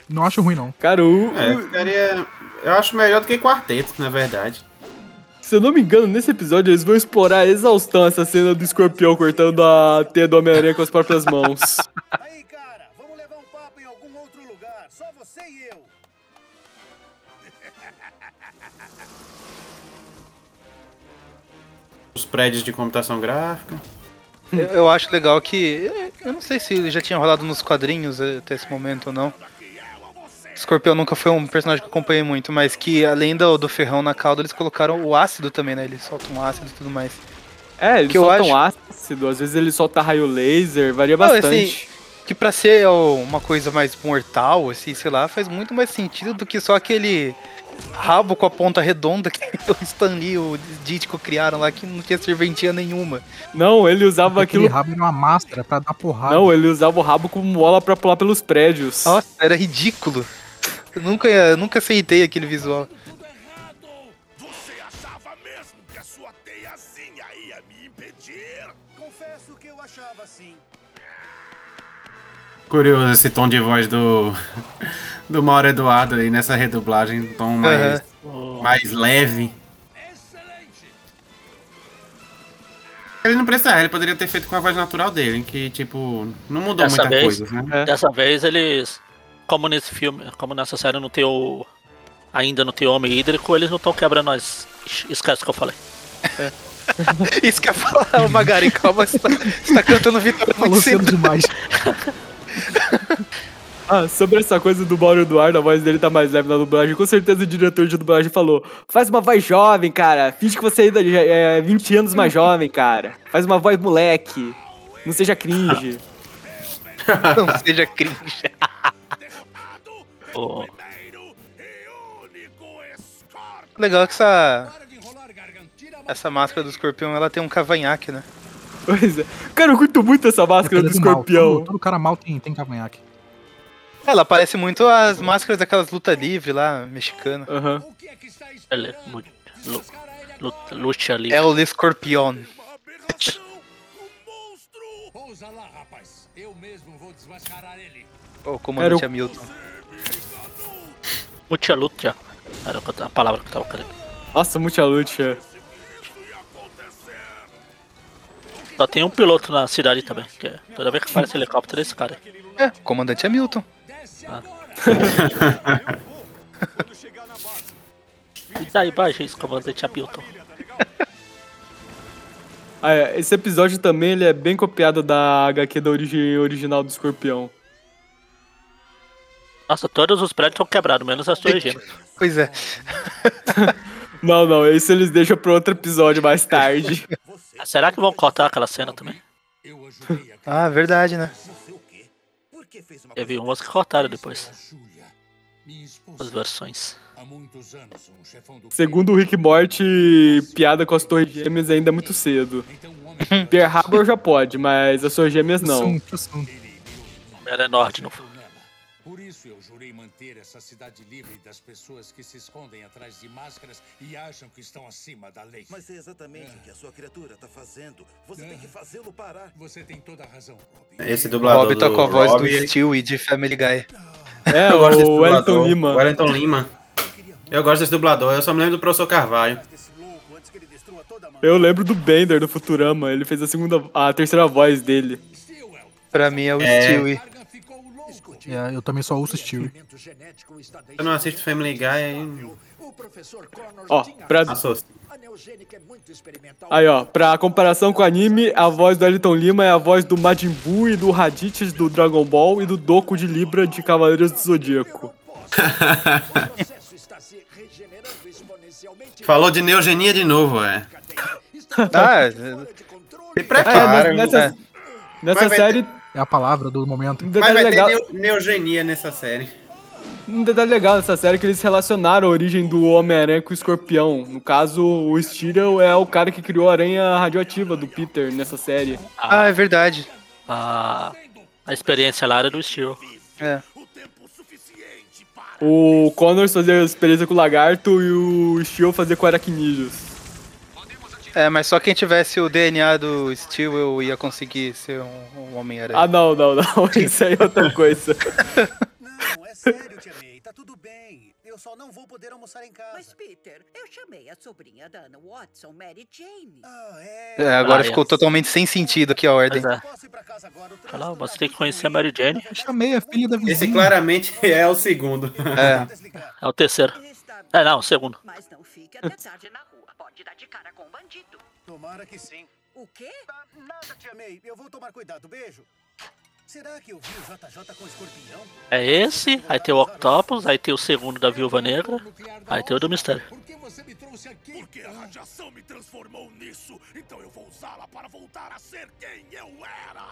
[SPEAKER 2] Não acho ruim, não.
[SPEAKER 3] Cara, o,
[SPEAKER 5] É, ficaria. Eu acho melhor do que quarteto, na verdade.
[SPEAKER 3] Se eu não me engano, nesse episódio eles vão explorar a exaustão essa cena do escorpião cortando a teia do Homem-Aranha com as próprias mãos.
[SPEAKER 5] Os prédios de computação gráfica.
[SPEAKER 1] Eu, eu acho legal que. Eu não sei se já tinha rolado nos quadrinhos até esse momento ou não. Escorpião nunca foi um personagem que eu acompanhei muito, mas que além do, do ferrão na cauda, eles colocaram o ácido também, né? Eles soltam ácido e tudo mais.
[SPEAKER 3] É, eles
[SPEAKER 1] Que eu
[SPEAKER 3] soltam ácido, às vezes ele solta raio laser, varia
[SPEAKER 1] Não,
[SPEAKER 3] bastante.
[SPEAKER 1] assim, que pra ser uma coisa mais mortal, assim, sei lá, faz muito mais sentido do que só aquele rabo com a ponta redonda que *laughs* o Stan Lee e o Ditko criaram lá, que não tinha serventia nenhuma.
[SPEAKER 3] Não, ele usava
[SPEAKER 2] Aquele
[SPEAKER 3] aquilo.
[SPEAKER 2] rabo era uma máscara pra dar porrada.
[SPEAKER 3] Não, ele usava o rabo como mola pra pular pelos prédios.
[SPEAKER 1] Nossa, era ridículo. Eu nunca, eu nunca aceitei aquele visual.
[SPEAKER 5] Curioso esse tom de voz do. Do Mauro Eduardo aí nessa redublagem. Um tom mais, mais leve. Ele não precisa, ele poderia ter feito com a voz natural dele, que, tipo, não mudou
[SPEAKER 4] Dessa
[SPEAKER 5] muita
[SPEAKER 4] vez,
[SPEAKER 5] coisa, né?
[SPEAKER 4] dessa vez eles, como nesse filme, como nessa série não tem o. Ainda não tem homem hídrico, eles não estão quebrando as. Esquece o que eu falei. *laughs*
[SPEAKER 1] Isso que eu ia falar, ô Magari, calma, você tá, você tá cantando Vitória
[SPEAKER 2] Falou
[SPEAKER 1] muito
[SPEAKER 2] cedo. demais. *laughs*
[SPEAKER 3] Ah, sobre essa coisa do Mauro Eduardo, a voz dele tá mais leve na dublagem. Com certeza o diretor de dublagem falou: faz uma voz jovem, cara. Finge que você ainda é 20 anos mais jovem, cara. Faz uma voz moleque. Não seja cringe. *laughs*
[SPEAKER 1] Não seja cringe. *laughs*
[SPEAKER 4] O-
[SPEAKER 1] Legal que essa. Essa máscara do escorpião, ela tem um cavanhaque, né?
[SPEAKER 3] Pois é. Cara, eu curto muito essa máscara do
[SPEAKER 2] mal,
[SPEAKER 3] escorpião.
[SPEAKER 2] Todo, todo cara mal tem, tem cavanhaque.
[SPEAKER 1] Ela parece muito as máscaras daquelas luta livre lá, mexicana.
[SPEAKER 3] Aham.
[SPEAKER 4] Ele é muito. Lu, lu, luta ali.
[SPEAKER 1] É o escorpião.
[SPEAKER 13] Pousa lá, rapaz. Eu mesmo vou desmascarar ele.
[SPEAKER 1] O comandante
[SPEAKER 3] Era o-
[SPEAKER 1] Hamilton.
[SPEAKER 4] Mucha luta. Era a palavra que eu tava querendo.
[SPEAKER 3] Nossa, muita luta.
[SPEAKER 4] Só tem um piloto na cidade também. Que é, toda vez que aparece helicóptero é esse cara.
[SPEAKER 1] É, comandante Hamilton.
[SPEAKER 4] E daí baixo comandante Hamilton.
[SPEAKER 3] Ah, é, esse episódio também ele é bem copiado da HQ da origem original do escorpião.
[SPEAKER 4] Nossa, todos os prédios estão quebrados, menos as torres gêmeas. *laughs*
[SPEAKER 1] Pois é. *laughs*
[SPEAKER 3] Não, não, esse eles deixam pra outro episódio mais tarde. *laughs*
[SPEAKER 4] Ah, Será que vão cortar aquela cena também?
[SPEAKER 1] Ah, verdade, né?
[SPEAKER 4] Teve umas que cortaram depois. As versões.
[SPEAKER 3] Segundo o Rick Morty, piada com as torres gêmeas ainda é muito cedo. *laughs* Pearl Harbor já pode, mas as torres gêmeas não.
[SPEAKER 4] Era Nord, não
[SPEAKER 13] Por jurei manter essa cidade livre das pessoas que se escondem atrás de máscaras e acham que estão acima da lei.
[SPEAKER 14] Mas é exatamente o que a sua criatura tá fazendo. Você tem que fazê-lo parar.
[SPEAKER 13] Você tem toda a razão.
[SPEAKER 5] Esse
[SPEAKER 1] O
[SPEAKER 5] dublador
[SPEAKER 1] Rob tá com a voz
[SPEAKER 5] Rob,
[SPEAKER 1] do Stewie de Family Guy.
[SPEAKER 3] É,
[SPEAKER 5] eu gosto desse
[SPEAKER 3] o
[SPEAKER 5] dublador.
[SPEAKER 3] Wellington Lima.
[SPEAKER 5] Wellington Lima. Eu gosto desse dublador, eu só me lembro do professor Carvalho.
[SPEAKER 3] Eu lembro do Bender do Futurama, ele fez a segunda, a terceira voz dele.
[SPEAKER 1] Pra mim é o
[SPEAKER 5] É.
[SPEAKER 1] Stewie.
[SPEAKER 2] É, eu também só ouço Stewie.
[SPEAKER 5] Eu não assisto Family Guy aí.
[SPEAKER 3] Ó, pra...
[SPEAKER 5] Passou.
[SPEAKER 3] Aí, ó, pra comparação com o anime, a voz do Elton Lima é a voz do Majin Buu e do Raditz do Dragon Ball e do Doku de Libra de Cavaleiros do Zodíaco. *laughs*
[SPEAKER 5] Falou de neogenia de novo, é.
[SPEAKER 1] Ah,
[SPEAKER 5] Se prepara.
[SPEAKER 3] É, nessa, nessa
[SPEAKER 5] Mas vai
[SPEAKER 3] série,
[SPEAKER 2] É a palavra do momento.
[SPEAKER 3] um
[SPEAKER 5] Mas vai
[SPEAKER 3] legal,
[SPEAKER 5] ter neo- neogenia nessa série.
[SPEAKER 3] um detalhe legal nessa série é que eles relacionaram a origem do Homem-Aranha com o Escorpião. No caso, o Steel é o cara que criou a aranha radioativa do Peter nessa série.
[SPEAKER 1] Ah, é verdade.
[SPEAKER 4] A, a experiência lá era do Steel.
[SPEAKER 1] É.
[SPEAKER 3] O Connors fazia experiência com o lagarto e o Steel fazia com aracnídeos.
[SPEAKER 1] É, mas só quem tivesse o DNA do Steel eu ia conseguir ser um, um Homem-Aranha.
[SPEAKER 3] Ah, não, não, não. *laughs* Isso aí é outra coisa.
[SPEAKER 6] Não, é sério, Tia May. Tá tudo bem. Eu só não vou poder almoçar em casa.
[SPEAKER 8] Mas, Peter, eu chamei a sobrinha da Anna Watson, Mary Jane.
[SPEAKER 6] Ah, é.
[SPEAKER 1] É, agora
[SPEAKER 4] Ah, é.
[SPEAKER 1] ficou totalmente sem sentido aqui a ordem.
[SPEAKER 4] Mas é. Olha lá, você tem que conhecer a Mary Jane.
[SPEAKER 2] Eu chamei a filha da vizinha.
[SPEAKER 5] Esse claramente *laughs* é o segundo.
[SPEAKER 1] É.
[SPEAKER 4] É o terceiro. É, não, o segundo.
[SPEAKER 8] Mas não fique até tarde na rua. Pode dar de cara com um bandido.
[SPEAKER 6] Tomara que sim.
[SPEAKER 8] O quê?
[SPEAKER 6] Ah, nada, Tia May. Eu vou tomar cuidado. Beijo. Será que eu vi o JJ com o escorpião?
[SPEAKER 4] É esse, aí tem o Octopus, aí tem o segundo da Viúva Negra, aí tem o do Mistério.
[SPEAKER 9] Porque a radiação me transformou nisso, então eu vou usá-la para voltar a ser quem eu era.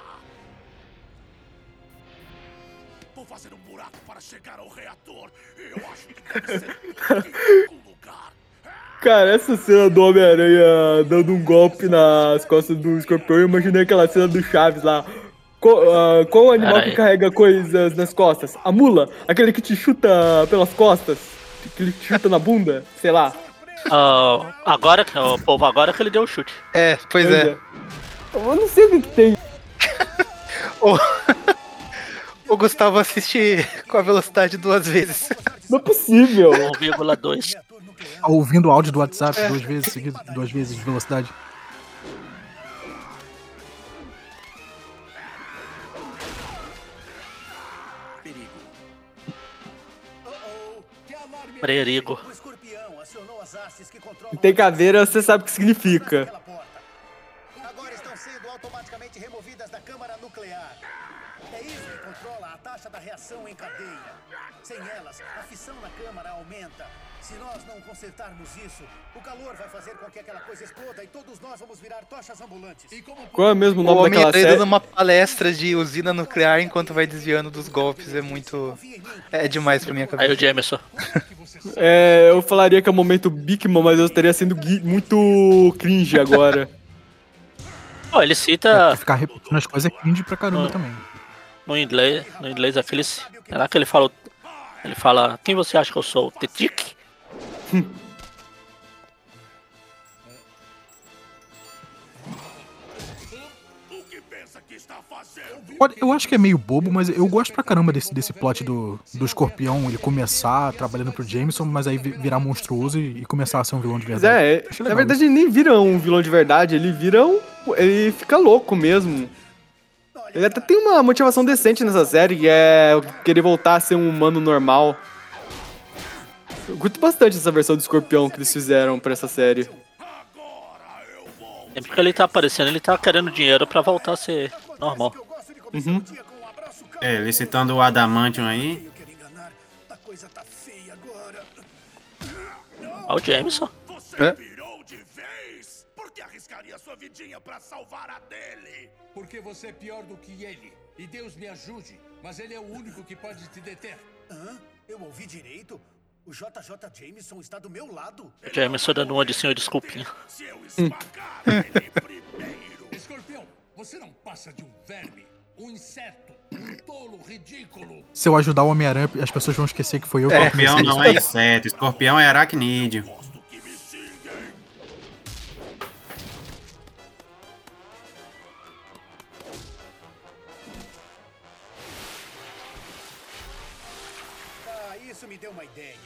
[SPEAKER 9] Vou fazer um buraco para chegar ao reator. Eu acho que deve ser por aqui em algum lugar.
[SPEAKER 3] Cara, essa cena do Homem-Aranha dando um golpe nas costas do escorpião, eu imaginei aquela cena do Chaves lá. Qual, ah, qual o animal que carrega coisas nas costas? A mula? Aquele que te chuta pelas costas? Que te chuta na bunda? Sei lá.
[SPEAKER 4] Ah, agora, que- o povo agora que ele deu o chute.
[SPEAKER 1] É, pois é.
[SPEAKER 3] Eu não sei o que, que tem. *laughs*
[SPEAKER 1] O... o Gustavo assiste com a velocidade duas vezes.
[SPEAKER 3] Não é possível.
[SPEAKER 4] 1,2.
[SPEAKER 2] Ouvindo o áudio do WhatsApp duas vezes seguido, duas vezes de velocidade.
[SPEAKER 4] Perigo.
[SPEAKER 6] O escorpião acionou as hastes que controlam
[SPEAKER 3] tem caveira, você sabe o que significa.
[SPEAKER 6] Agora estão sendo automaticamente removidas da câmara nuclear. É isso que controla a taxa da reação em cadeia. Sem elas, a fissão na câmara aumenta. Se nós não consertarmos isso, o calor vai fazer com que aquela coisa exploda e todos nós vamos virar tochas ambulantes. E como
[SPEAKER 3] Qual é mesmo o
[SPEAKER 1] O
[SPEAKER 3] nome daquela
[SPEAKER 1] Homem-Aranha
[SPEAKER 3] série?
[SPEAKER 1] dando uma palestra de usina nuclear enquanto vai desviando dos golpes é muito. É demais pra minha
[SPEAKER 4] Aí
[SPEAKER 1] cabeça.
[SPEAKER 4] o Jameson.
[SPEAKER 3] É, eu falaria que é o momento Bigman, mas eu estaria sendo muito cringe agora.
[SPEAKER 4] Pô, ele cita
[SPEAKER 2] Ficar repetindo as coisas é cringe pra caramba
[SPEAKER 4] Ah.
[SPEAKER 2] também.
[SPEAKER 4] no inglês, no inglês aquele. Será que ele falou. Ele fala, quem você acha que eu sou? Tetic?
[SPEAKER 2] Eu acho que é meio bobo, mas eu gosto pra caramba desse, desse plot do, do escorpião, ele começar trabalhando pro Jameson, mas aí vi- virar monstruoso e, e começar a ser um vilão de verdade.
[SPEAKER 3] é,
[SPEAKER 2] Acho
[SPEAKER 3] na verdade ele nem vira um vilão de verdade, ele vira um. Ele fica louco mesmo. Ele até tem uma motivação decente nessa série, que é querer voltar a ser um humano normal. Eu curto bastante essa versão do escorpião que eles fizeram pra essa série.
[SPEAKER 4] Sempre que ele tá aparecendo, ele tá querendo dinheiro pra voltar a ser normal.
[SPEAKER 3] Uhum.
[SPEAKER 5] É, ele citando o Adamantium aí.
[SPEAKER 4] Olha o Jameson.
[SPEAKER 1] É?
[SPEAKER 15] Por que arriscaria sua vidinha pra salvar a dele?
[SPEAKER 16] Porque você é pior do que ele. E Deus me ajude, mas ele é o único que pode te deter.
[SPEAKER 6] Hã? Eu ouvi direito? O JJ Jameson está do meu lado?
[SPEAKER 4] Jameson dando uma de senhor desculpinha. *laughs*
[SPEAKER 16] Escorpião, você não passa de um verme, um inseto, um tolo ridículo.
[SPEAKER 2] Se eu ajudar o Homem-Aranha, as pessoas vão esquecer que foi eu que
[SPEAKER 5] Escorpião
[SPEAKER 2] comecei
[SPEAKER 5] não
[SPEAKER 2] isso.
[SPEAKER 5] é inseto, escorpião é aracnídeo.
[SPEAKER 6] Ah, isso me deu uma ideia.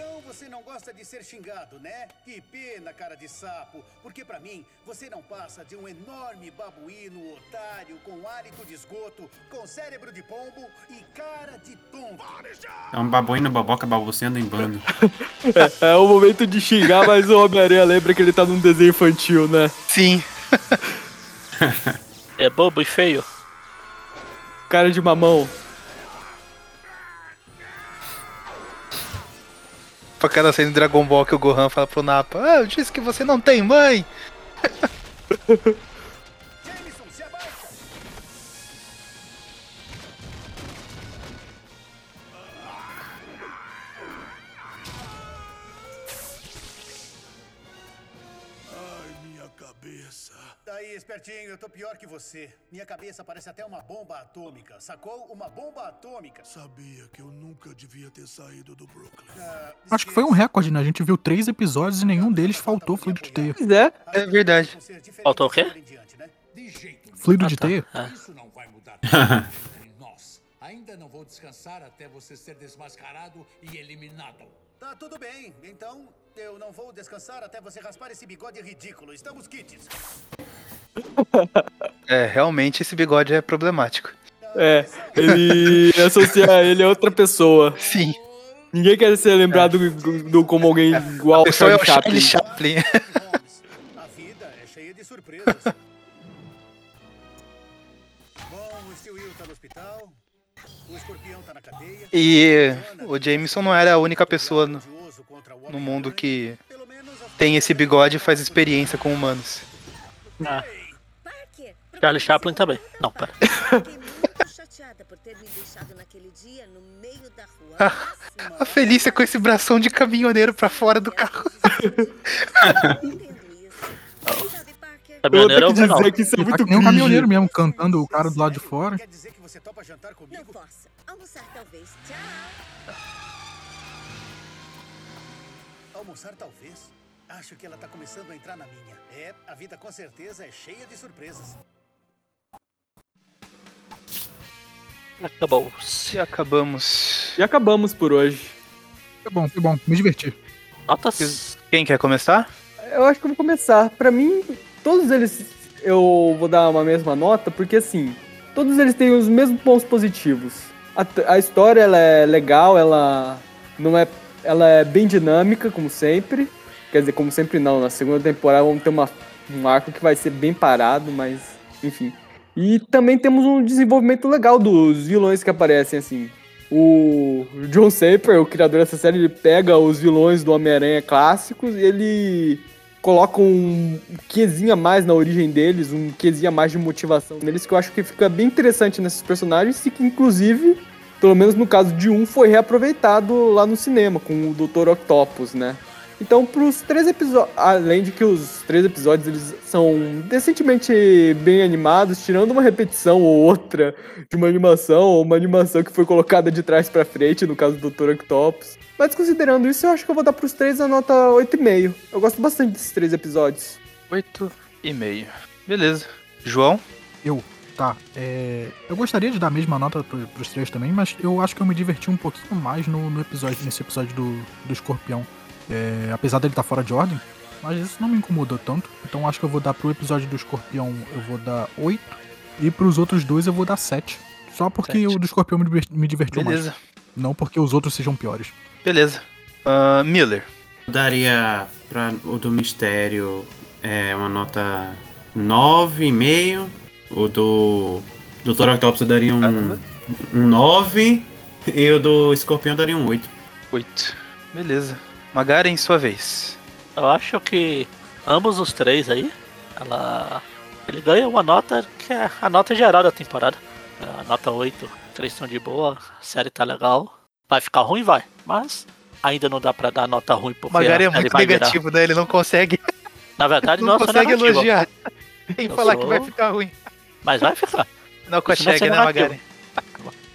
[SPEAKER 6] Então você não gosta de ser xingado, né? Que pena, cara de sapo. Porque pra mim, você não passa de um enorme babuíno otário com hálito de esgoto, com cérebro de pombo e cara de tonto.
[SPEAKER 5] É um babuíno boboca balbuciando em bando.
[SPEAKER 3] É, é o momento de xingar, mas o Homem-Aranha lembra que ele tá num desenho infantil, né?
[SPEAKER 1] Sim. *laughs*
[SPEAKER 4] É bobo e feio.
[SPEAKER 3] Cara de mamão.
[SPEAKER 1] Pra cada cena de Dragon Ball que o Gohan fala pro Nappa, ah, eu disse que você não tem mãe. *laughs*
[SPEAKER 6] espertinho, eu tô pior que você. Minha cabeça parece até uma bomba atômica, sacou? Uma bomba atômica.
[SPEAKER 16] Sabia que eu nunca devia ter saído do Brooklyn.
[SPEAKER 2] Acho que foi um recorde, né? A gente viu três episódios e nenhum deles faltou fluido de teia.
[SPEAKER 3] Pois é.
[SPEAKER 1] É verdade.
[SPEAKER 4] Faltou o quê?
[SPEAKER 2] Fluido
[SPEAKER 4] Ah,
[SPEAKER 2] de
[SPEAKER 4] tá.
[SPEAKER 2] teia?
[SPEAKER 4] Ah.
[SPEAKER 16] Isso não vai mudar *laughs* nada entre nós. Ainda não vou descansar até você ser desmascarado e eliminado.
[SPEAKER 6] Tá tudo bem. Então, eu não vou descansar até você raspar esse bigode ridículo. Estamos quites.
[SPEAKER 1] É, realmente esse bigode é problemático.
[SPEAKER 3] É, ele *laughs* associa ele a outra pessoa.
[SPEAKER 1] Sim.
[SPEAKER 3] Ninguém quer ser lembrado do, do- como alguém igual
[SPEAKER 1] A
[SPEAKER 3] ao
[SPEAKER 1] pessoa é
[SPEAKER 3] Charlie
[SPEAKER 1] o
[SPEAKER 3] Chaplin.
[SPEAKER 1] Charlie Chaplin. *laughs*
[SPEAKER 6] A vida é cheia de surpresas. Bom, o Steel Will tá no hospital. O escorpião tá na cadeia.
[SPEAKER 1] E o Jameson não era a única pessoa no, no mundo que tem esse bigode e faz experiência com humanos.
[SPEAKER 4] Ah. Charlie Chaplin também. Não, pera. *laughs*
[SPEAKER 1] A Felícia com esse bração de caminhoneiro pra fora do carro. *laughs*
[SPEAKER 4] Caminhoneiro é o
[SPEAKER 2] Eu tenho que
[SPEAKER 4] Venal.
[SPEAKER 2] dizer que isso é muito nem um caminhoneiro mesmo, cantando o cara do lado de fora.
[SPEAKER 7] Não posso. Almoçar talvez. Tchau.
[SPEAKER 6] Almoçar talvez. Acho que ela tá começando a entrar na minha. É, a vida com certeza é cheia de surpresas.
[SPEAKER 4] Acabou.
[SPEAKER 1] E acabamos.
[SPEAKER 3] E acabamos por hoje.
[SPEAKER 2] Foi bom, foi bom. Me diverti.
[SPEAKER 4] Notas.
[SPEAKER 1] Quem quer começar?
[SPEAKER 3] Eu acho que eu vou começar. Pra mim, todos eles eu vou dar uma mesma nota, porque assim, todos eles têm os mesmos pontos positivos. A, a história ela é legal, ela não é, ela é bem dinâmica como sempre. Quer dizer, como sempre não. Na segunda temporada vamos ter uma, um arco que vai ser bem parado, mas enfim. E também temos um desenvolvimento legal dos vilões que aparecem assim. O John Saper, o criador dessa série, ele pega os vilões do Homem-Aranha clássicos e ele coloca um quezinho a mais na origem deles, um quezinho a mais de motivação neles, que eu acho que fica bem interessante nesses personagens e que, inclusive, pelo menos no caso de um, foi reaproveitado lá no cinema, com o Dr. Octopus, né? Então, pros três episódios, além de que os três episódios eles são decentemente bem animados, tirando uma repetição ou outra de uma animação, ou uma animação que foi colocada de trás pra frente, no caso do Dr. Octopus. Mas considerando isso, eu acho que eu vou dar pros três a nota 8,5. Eu gosto bastante desses três episódios.
[SPEAKER 1] 8,5. Beleza. João?
[SPEAKER 2] Eu, tá. É, eu gostaria de dar a mesma nota pro, pros três também, mas eu acho que eu me diverti um pouquinho mais no, no episódio, nesse episódio do, do escorpião. É, apesar dele estar fora de ordem, mas isso não me incomodou tanto. Então acho que eu vou dar pro episódio do escorpião eu vou dar 8. E pros outros dois eu vou dar 7. Só porque
[SPEAKER 1] Sete.
[SPEAKER 2] o do escorpião me, diver- me divertiu
[SPEAKER 1] Beleza.
[SPEAKER 2] mais. Não porque os outros sejam piores.
[SPEAKER 1] Beleza. Ah, Miller.
[SPEAKER 5] Eu daria para o do mistério é, uma nota 9,5. O do Dr. Octopus eu daria um, um 9. E o do escorpião eu daria um 8.
[SPEAKER 1] 8. Beleza. Magaren, sua vez.
[SPEAKER 4] Eu acho que ambos os três aí, ela. Ele ganha uma nota que é a nota geral da temporada. É A nota 8. Três estão de boa, a série tá legal. Vai ficar ruim, vai. Mas ainda não dá pra dar nota ruim porque
[SPEAKER 1] Magaren é muito
[SPEAKER 4] vai virar.
[SPEAKER 1] negativo, né? Ele não consegue.
[SPEAKER 4] Na verdade, *laughs*
[SPEAKER 1] não
[SPEAKER 4] não,
[SPEAKER 1] consegue
[SPEAKER 4] negativo.
[SPEAKER 1] elogiar. Tem que
[SPEAKER 4] Eu
[SPEAKER 1] falar que
[SPEAKER 4] sou-
[SPEAKER 1] vai ficar ruim.
[SPEAKER 4] Mas vai ficar.
[SPEAKER 1] Não
[SPEAKER 4] não é
[SPEAKER 1] consegue,
[SPEAKER 4] ser
[SPEAKER 1] né,
[SPEAKER 4] negativo.
[SPEAKER 1] Magaren?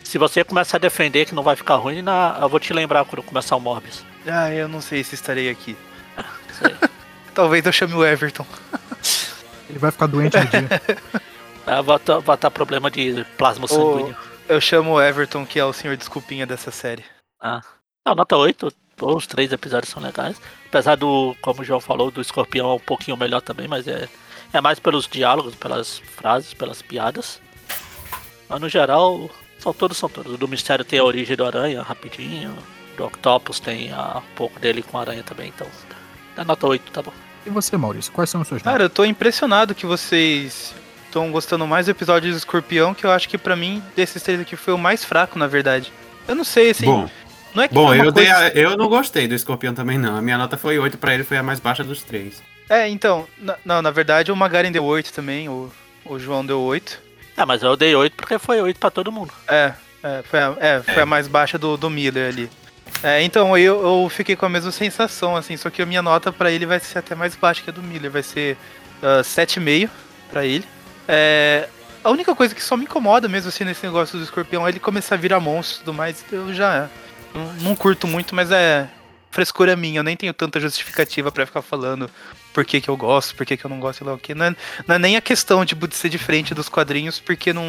[SPEAKER 4] Se você começar a defender que não vai ficar ruim, na... eu vou te lembrar quando começar o Morbius.
[SPEAKER 1] Ah, eu não sei se estarei aqui. *laughs* Talvez eu chame o Everton. *laughs*
[SPEAKER 2] Ele vai ficar doente no dia. *laughs*
[SPEAKER 4] Ah, vai estar problema de plasma sanguíneo.
[SPEAKER 1] Eu chamo o Everton, que é o senhor desculpinha dessa série.
[SPEAKER 4] Ah. Não, nota 8. Os três episódios são legais. Apesar do, como o João falou, do escorpião é um pouquinho melhor também, mas é, é mais pelos diálogos, pelas frases, pelas piadas. Mas no geral, são todos, são todos. O do mistério tem a origem do aranha, rapidinho. Do Octopus tem a, um pouco dele com a aranha também, então. Dá nota 8, tá bom.
[SPEAKER 2] E você, Maurício, quais são os seus
[SPEAKER 1] Cara, eu tô impressionado que vocês estão gostando mais do episódio do Escorpião, que eu acho que pra mim, desses três aqui, foi o mais fraco, na verdade. Eu não sei, assim.
[SPEAKER 5] Bom.
[SPEAKER 1] não é que
[SPEAKER 5] Bom, eu, dei
[SPEAKER 1] coisa-
[SPEAKER 5] a- eu não gostei do escorpião também, não. A minha nota foi 8 pra ele, foi a mais baixa dos três.
[SPEAKER 1] É, então, na, não, na verdade o Magaren deu 8 também, o, o João deu 8.
[SPEAKER 4] É, mas eu dei 8 porque foi 8 pra todo mundo.
[SPEAKER 1] É, é, foi, a, é, foi a mais baixa do, do Miller ali. É, então eu, eu fiquei com a mesma sensação, assim, só que a minha nota pra ele vai ser até mais baixa que a do Miller, vai ser ah, 7,5 pra ele. É, a única coisa que só me incomoda mesmo assim nesse negócio do escorpião é ele começar a virar monstro e tudo mais. Eu já não, não curto muito, mas é frescura minha, eu nem tenho tanta justificativa pra ficar falando por que, que eu gosto, por que, que eu não gosto, sei lá o que. Não é, não é nem a questão tipo, de ser diferente dos quadrinhos, porque não.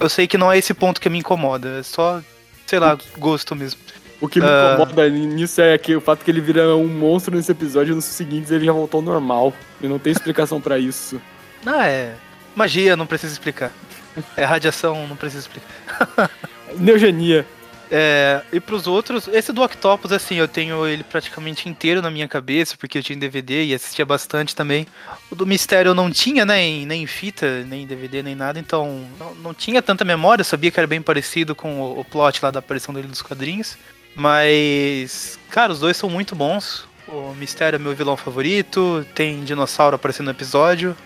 [SPEAKER 1] Eu sei que não é esse ponto que me incomoda, é só, sei lá, gosto mesmo.
[SPEAKER 3] O que me
[SPEAKER 1] Ah.
[SPEAKER 3] incomoda nisso é que o fato que ele vira um monstro nesse episódio e nos seguintes ele já voltou ao normal. E não tem explicação pra isso.
[SPEAKER 1] Não, *laughs* é. Magia, não precisa explicar. É radiação, não precisa explicar. *laughs*
[SPEAKER 3] Neogenia.
[SPEAKER 1] É, e pros outros, esse do Octopus, assim, eu tenho ele praticamente inteiro na minha cabeça, porque eu tinha em DVD e assistia bastante também. O do Mistério eu não tinha, né, em, nem em fita, nem em DVD, nem nada, então não, não tinha tanta memória, eu sabia que era bem parecido com o, o plot lá da aparição dele dos quadrinhos. Mas, cara, os dois são muito bons. O Mistério é meu vilão favorito, tem dinossauro aparecendo no episódio.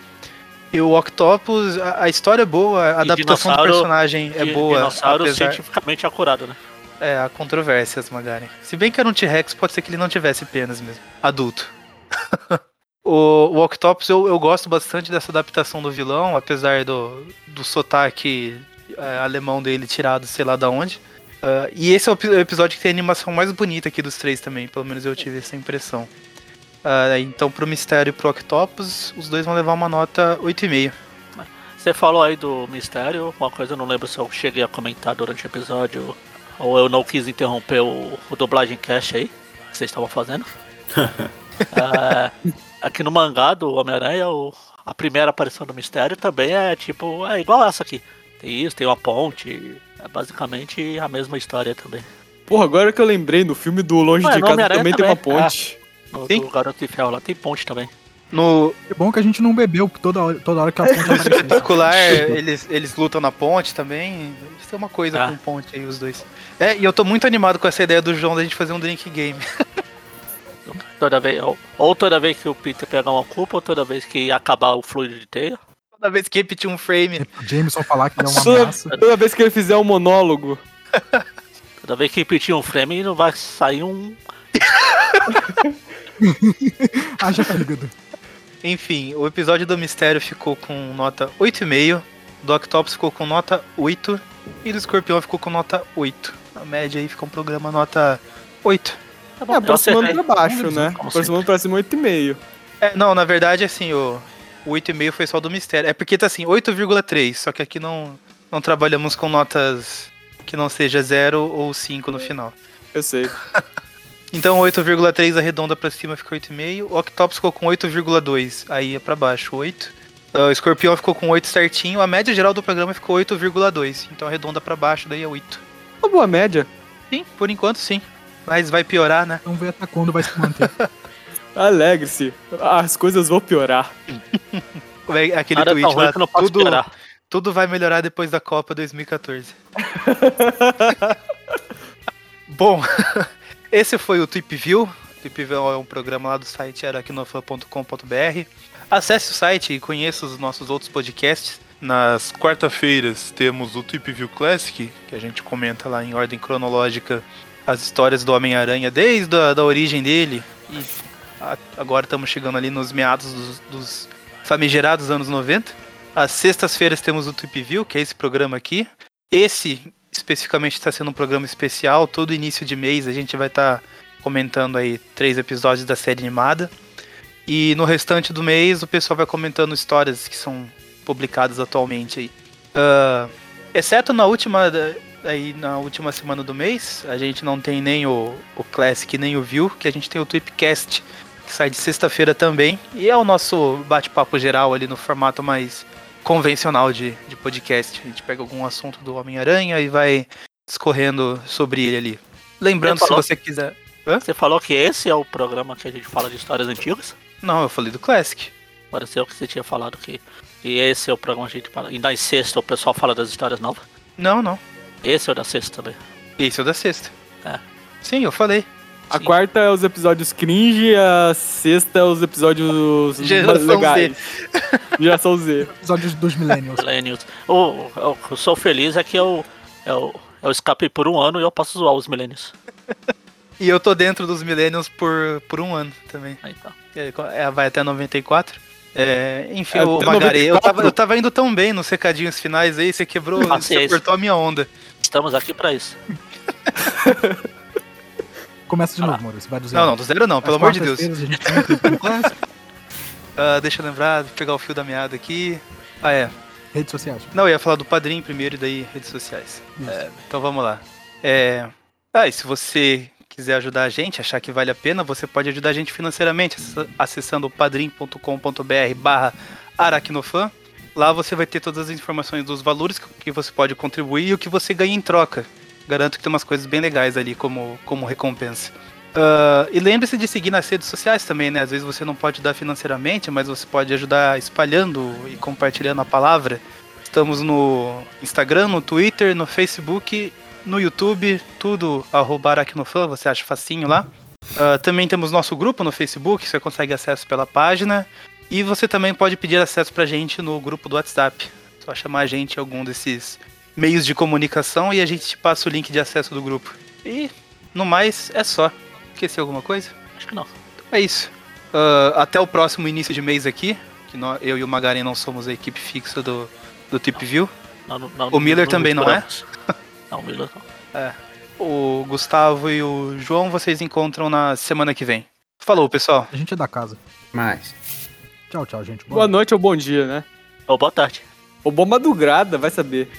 [SPEAKER 1] E o Octopus, a, a história é boa, a
[SPEAKER 4] E
[SPEAKER 1] adaptação do personagem é boa.
[SPEAKER 4] Dinossauro
[SPEAKER 1] apesar-
[SPEAKER 4] cientificamente acurado, né?
[SPEAKER 1] é, há controvérsias, Magaren. Se bem que era um T-Rex, pode ser que ele não tivesse penas mesmo. Adulto. *laughs* o, o Octopus, eu, eu gosto bastante dessa adaptação do vilão, apesar do, do sotaque é, alemão dele tirado, sei lá da onde. Ah, e esse é o epi- episódio que tem a animação mais bonita aqui dos três também, pelo menos eu tive essa impressão. Ah, então, pro Mistério e pro Octopus, os dois vão levar uma nota 8,5.
[SPEAKER 4] Você falou aí do mistério, uma coisa eu não lembro se eu cheguei a comentar durante o episódio, ou eu não quis interromper o, o dublagem cast aí, que vocês estavam fazendo. É, *laughs* aqui no mangá do Homem-Aranha, a primeira aparição do mistério também é tipo, é igual essa aqui. Tem isso, tem uma ponte, é basicamente a mesma história também.
[SPEAKER 3] Porra, agora que eu lembrei, no filme do Longe
[SPEAKER 4] Ué,
[SPEAKER 3] de
[SPEAKER 4] no
[SPEAKER 3] Casa
[SPEAKER 4] Homem-Aranha
[SPEAKER 3] também tem uma
[SPEAKER 4] também,
[SPEAKER 3] ponte.
[SPEAKER 4] No, do Garoto de Ferro lá tem ponte também.
[SPEAKER 1] No,
[SPEAKER 2] É bom que a gente não bebeu toda hora, toda hora que a ponte *laughs*
[SPEAKER 1] No
[SPEAKER 2] apareceu.
[SPEAKER 1] espetacular, eles, eles lutam na ponte também. Isso é uma coisa
[SPEAKER 4] Ah.
[SPEAKER 1] com ponte aí, os dois. É, e eu tô muito animado com essa ideia do João da gente fazer um drink game.
[SPEAKER 4] Toda vez, ou, ou toda vez que o Peter pegar uma culpa, ou toda vez que acabar o fluido de teia.
[SPEAKER 1] Toda vez que repetir um frame.
[SPEAKER 2] O Jameson falar que ele é uma *laughs*
[SPEAKER 3] Toda,
[SPEAKER 2] ameaça.
[SPEAKER 3] toda vez que ele fizer um monólogo. *laughs*
[SPEAKER 4] Toda vez que repetir um frame, não vai sair um. *laughs*
[SPEAKER 2] Haja fígado.
[SPEAKER 1] Enfim, o episódio do Mistério ficou com nota 8,5, do Octopus ficou com nota 8 e do Escorpião ficou com nota 8. A média aí fica um programa nota 8.
[SPEAKER 4] Tá bom,
[SPEAKER 3] É, aproximando pra baixo, né?
[SPEAKER 4] Como
[SPEAKER 3] Aproximando pra cima 8,5.
[SPEAKER 1] É, não, na verdade, assim, o, o 8,5 foi só do Mistério. É porque tá assim, 8,3, só que aqui não, não trabalhamos com notas que não seja 0 ou 5 no final.
[SPEAKER 3] Eu sei. *laughs*
[SPEAKER 1] Então 8,3 arredonda pra cima fica 8,5. O Octopus ficou com 8,2, aí é pra baixo 8. Ah, O Escorpião ficou com 8 certinho. A média geral do programa ficou 8,2. Então arredonda pra baixo, daí é 8.
[SPEAKER 3] Uma boa média.
[SPEAKER 1] Sim, por enquanto sim. Mas vai piorar, né?
[SPEAKER 2] Vamos ver até quando vai se manter. *laughs*
[SPEAKER 3] Alegre-se. As coisas vão piorar. *laughs*
[SPEAKER 1] Como é aquele
[SPEAKER 4] Nada é
[SPEAKER 1] tweet
[SPEAKER 4] ruim
[SPEAKER 1] lá,
[SPEAKER 4] que não posso
[SPEAKER 1] tudo,
[SPEAKER 4] piorar.
[SPEAKER 1] tudo vai melhorar depois da Copa 2014. *laughs* Bom, *laughs* esse foi o Tweep View. O Tweep View é um programa lá do site araquinofan.com.br. Acesse o site e conheça os nossos outros podcasts. Nas quarta-feiras temos o Tweep View Classic, que a gente comenta lá em ordem cronológica as histórias do Homem-Aranha desde a da origem dele. E agora estamos chegando ali nos meados dos, dos famigerados anos 90. Às sextas-feiras temos o Tweep View, que é esse programa aqui. Esse especificamente está sendo um programa especial. Todo início de mês a gente vai estar comentando aí três episódios da série animada. E no restante do mês o pessoal vai comentando histórias que são publicadas atualmente aí. Ah, exceto na última aí na última semana do mês, a gente não tem nem o, o Classic nem o View, que a gente tem o Tweepcast, que sai de sexta-feira também. E é o nosso bate-papo geral ali no formato mais convencional de, de podcast. A gente pega algum assunto do Homem-Aranha e vai discorrendo sobre ele ali. Lembrando,
[SPEAKER 4] Você
[SPEAKER 1] se você quiser.
[SPEAKER 4] Você falou que esse é o programa que a gente fala de histórias antigas?
[SPEAKER 1] Não, eu falei do Classic.
[SPEAKER 4] Pareceu que você tinha falado que. E esse é o programa que a gente fala. E na sexta o pessoal fala das histórias novas?
[SPEAKER 1] Não, não.
[SPEAKER 4] Esse é o da sexta também.
[SPEAKER 1] Esse é o da sexta.
[SPEAKER 4] É.
[SPEAKER 1] Sim, eu falei.
[SPEAKER 3] A quarta é os episódios cringe, a sexta é os episódios
[SPEAKER 1] Geração
[SPEAKER 3] legais. Geração Z.
[SPEAKER 2] Episódios dos Millennials.
[SPEAKER 4] Millennials. O, o, eu sou feliz é que eu, eu, eu escapei por um ano e eu posso zoar os Millennials.
[SPEAKER 1] E eu tô dentro dos Millennials por, por um ano também.
[SPEAKER 4] Então.
[SPEAKER 1] É, vai até 94. É, enfim,
[SPEAKER 3] É,
[SPEAKER 1] o Magari, eu
[SPEAKER 3] 94.
[SPEAKER 1] tava, eu tava indo tão bem nos secadinhos finais aí, você quebrou, você
[SPEAKER 4] Paciência.
[SPEAKER 1] cortou a minha onda.
[SPEAKER 4] Estamos aqui pra isso. *laughs*
[SPEAKER 2] Começa
[SPEAKER 4] Ah.
[SPEAKER 2] de novo, Maurício. Vai do zero.
[SPEAKER 1] Não, não, do zero não, pelo amor de Deus.
[SPEAKER 2] gente. *laughs*
[SPEAKER 1] Ah, deixa eu lembrar, pegar o fio da meada aqui. Ah, é.
[SPEAKER 2] Redes sociais.
[SPEAKER 1] Não, eu ia falar do padrinho primeiro e daí redes sociais. É, então vamos lá. É... Ah, e se você quiser ajudar a gente, achar que vale a pena, você pode ajudar a gente financeiramente acessa- acessando padrim.com.br barra aracnofan. Lá você vai ter todas as informações dos valores que você pode contribuir e o que você ganha em troca. Garanto que tem umas coisas bem legais ali como, como recompensa. Ah, e lembre-se de seguir nas redes sociais também, né? Às vezes você não pode dar financeiramente, mas você pode ajudar espalhando e compartilhando a palavra. Estamos no Instagram, no Twitter, no Facebook, no YouTube, tudo arroba você acha facinho lá. Ah, também temos nosso grupo no Facebook, você consegue acesso pela página. E você também pode pedir acesso pra gente no grupo do WhatsApp. Só chamar a gente em algum desses meios de comunicação e a gente te passa o link de acesso do grupo. E no mais, é só. Esqueceu alguma coisa?
[SPEAKER 4] Acho que não.
[SPEAKER 1] Então é isso. Ah, até o próximo início de mês aqui. Que nó- eu e o Magaren não somos a equipe fixa do, do Tip View.
[SPEAKER 4] Não, não, não,
[SPEAKER 1] O Miller também não é?
[SPEAKER 4] Não, o Miller não.
[SPEAKER 1] É. O Gustavo e o João vocês encontram na semana que vem. Falou, pessoal.
[SPEAKER 2] A gente é da casa.
[SPEAKER 5] Mais.
[SPEAKER 2] Tchau, tchau, gente.
[SPEAKER 3] Boa noite ou bom dia, né?
[SPEAKER 4] Ou boa tarde.
[SPEAKER 3] Ou boa madrugada, vai saber.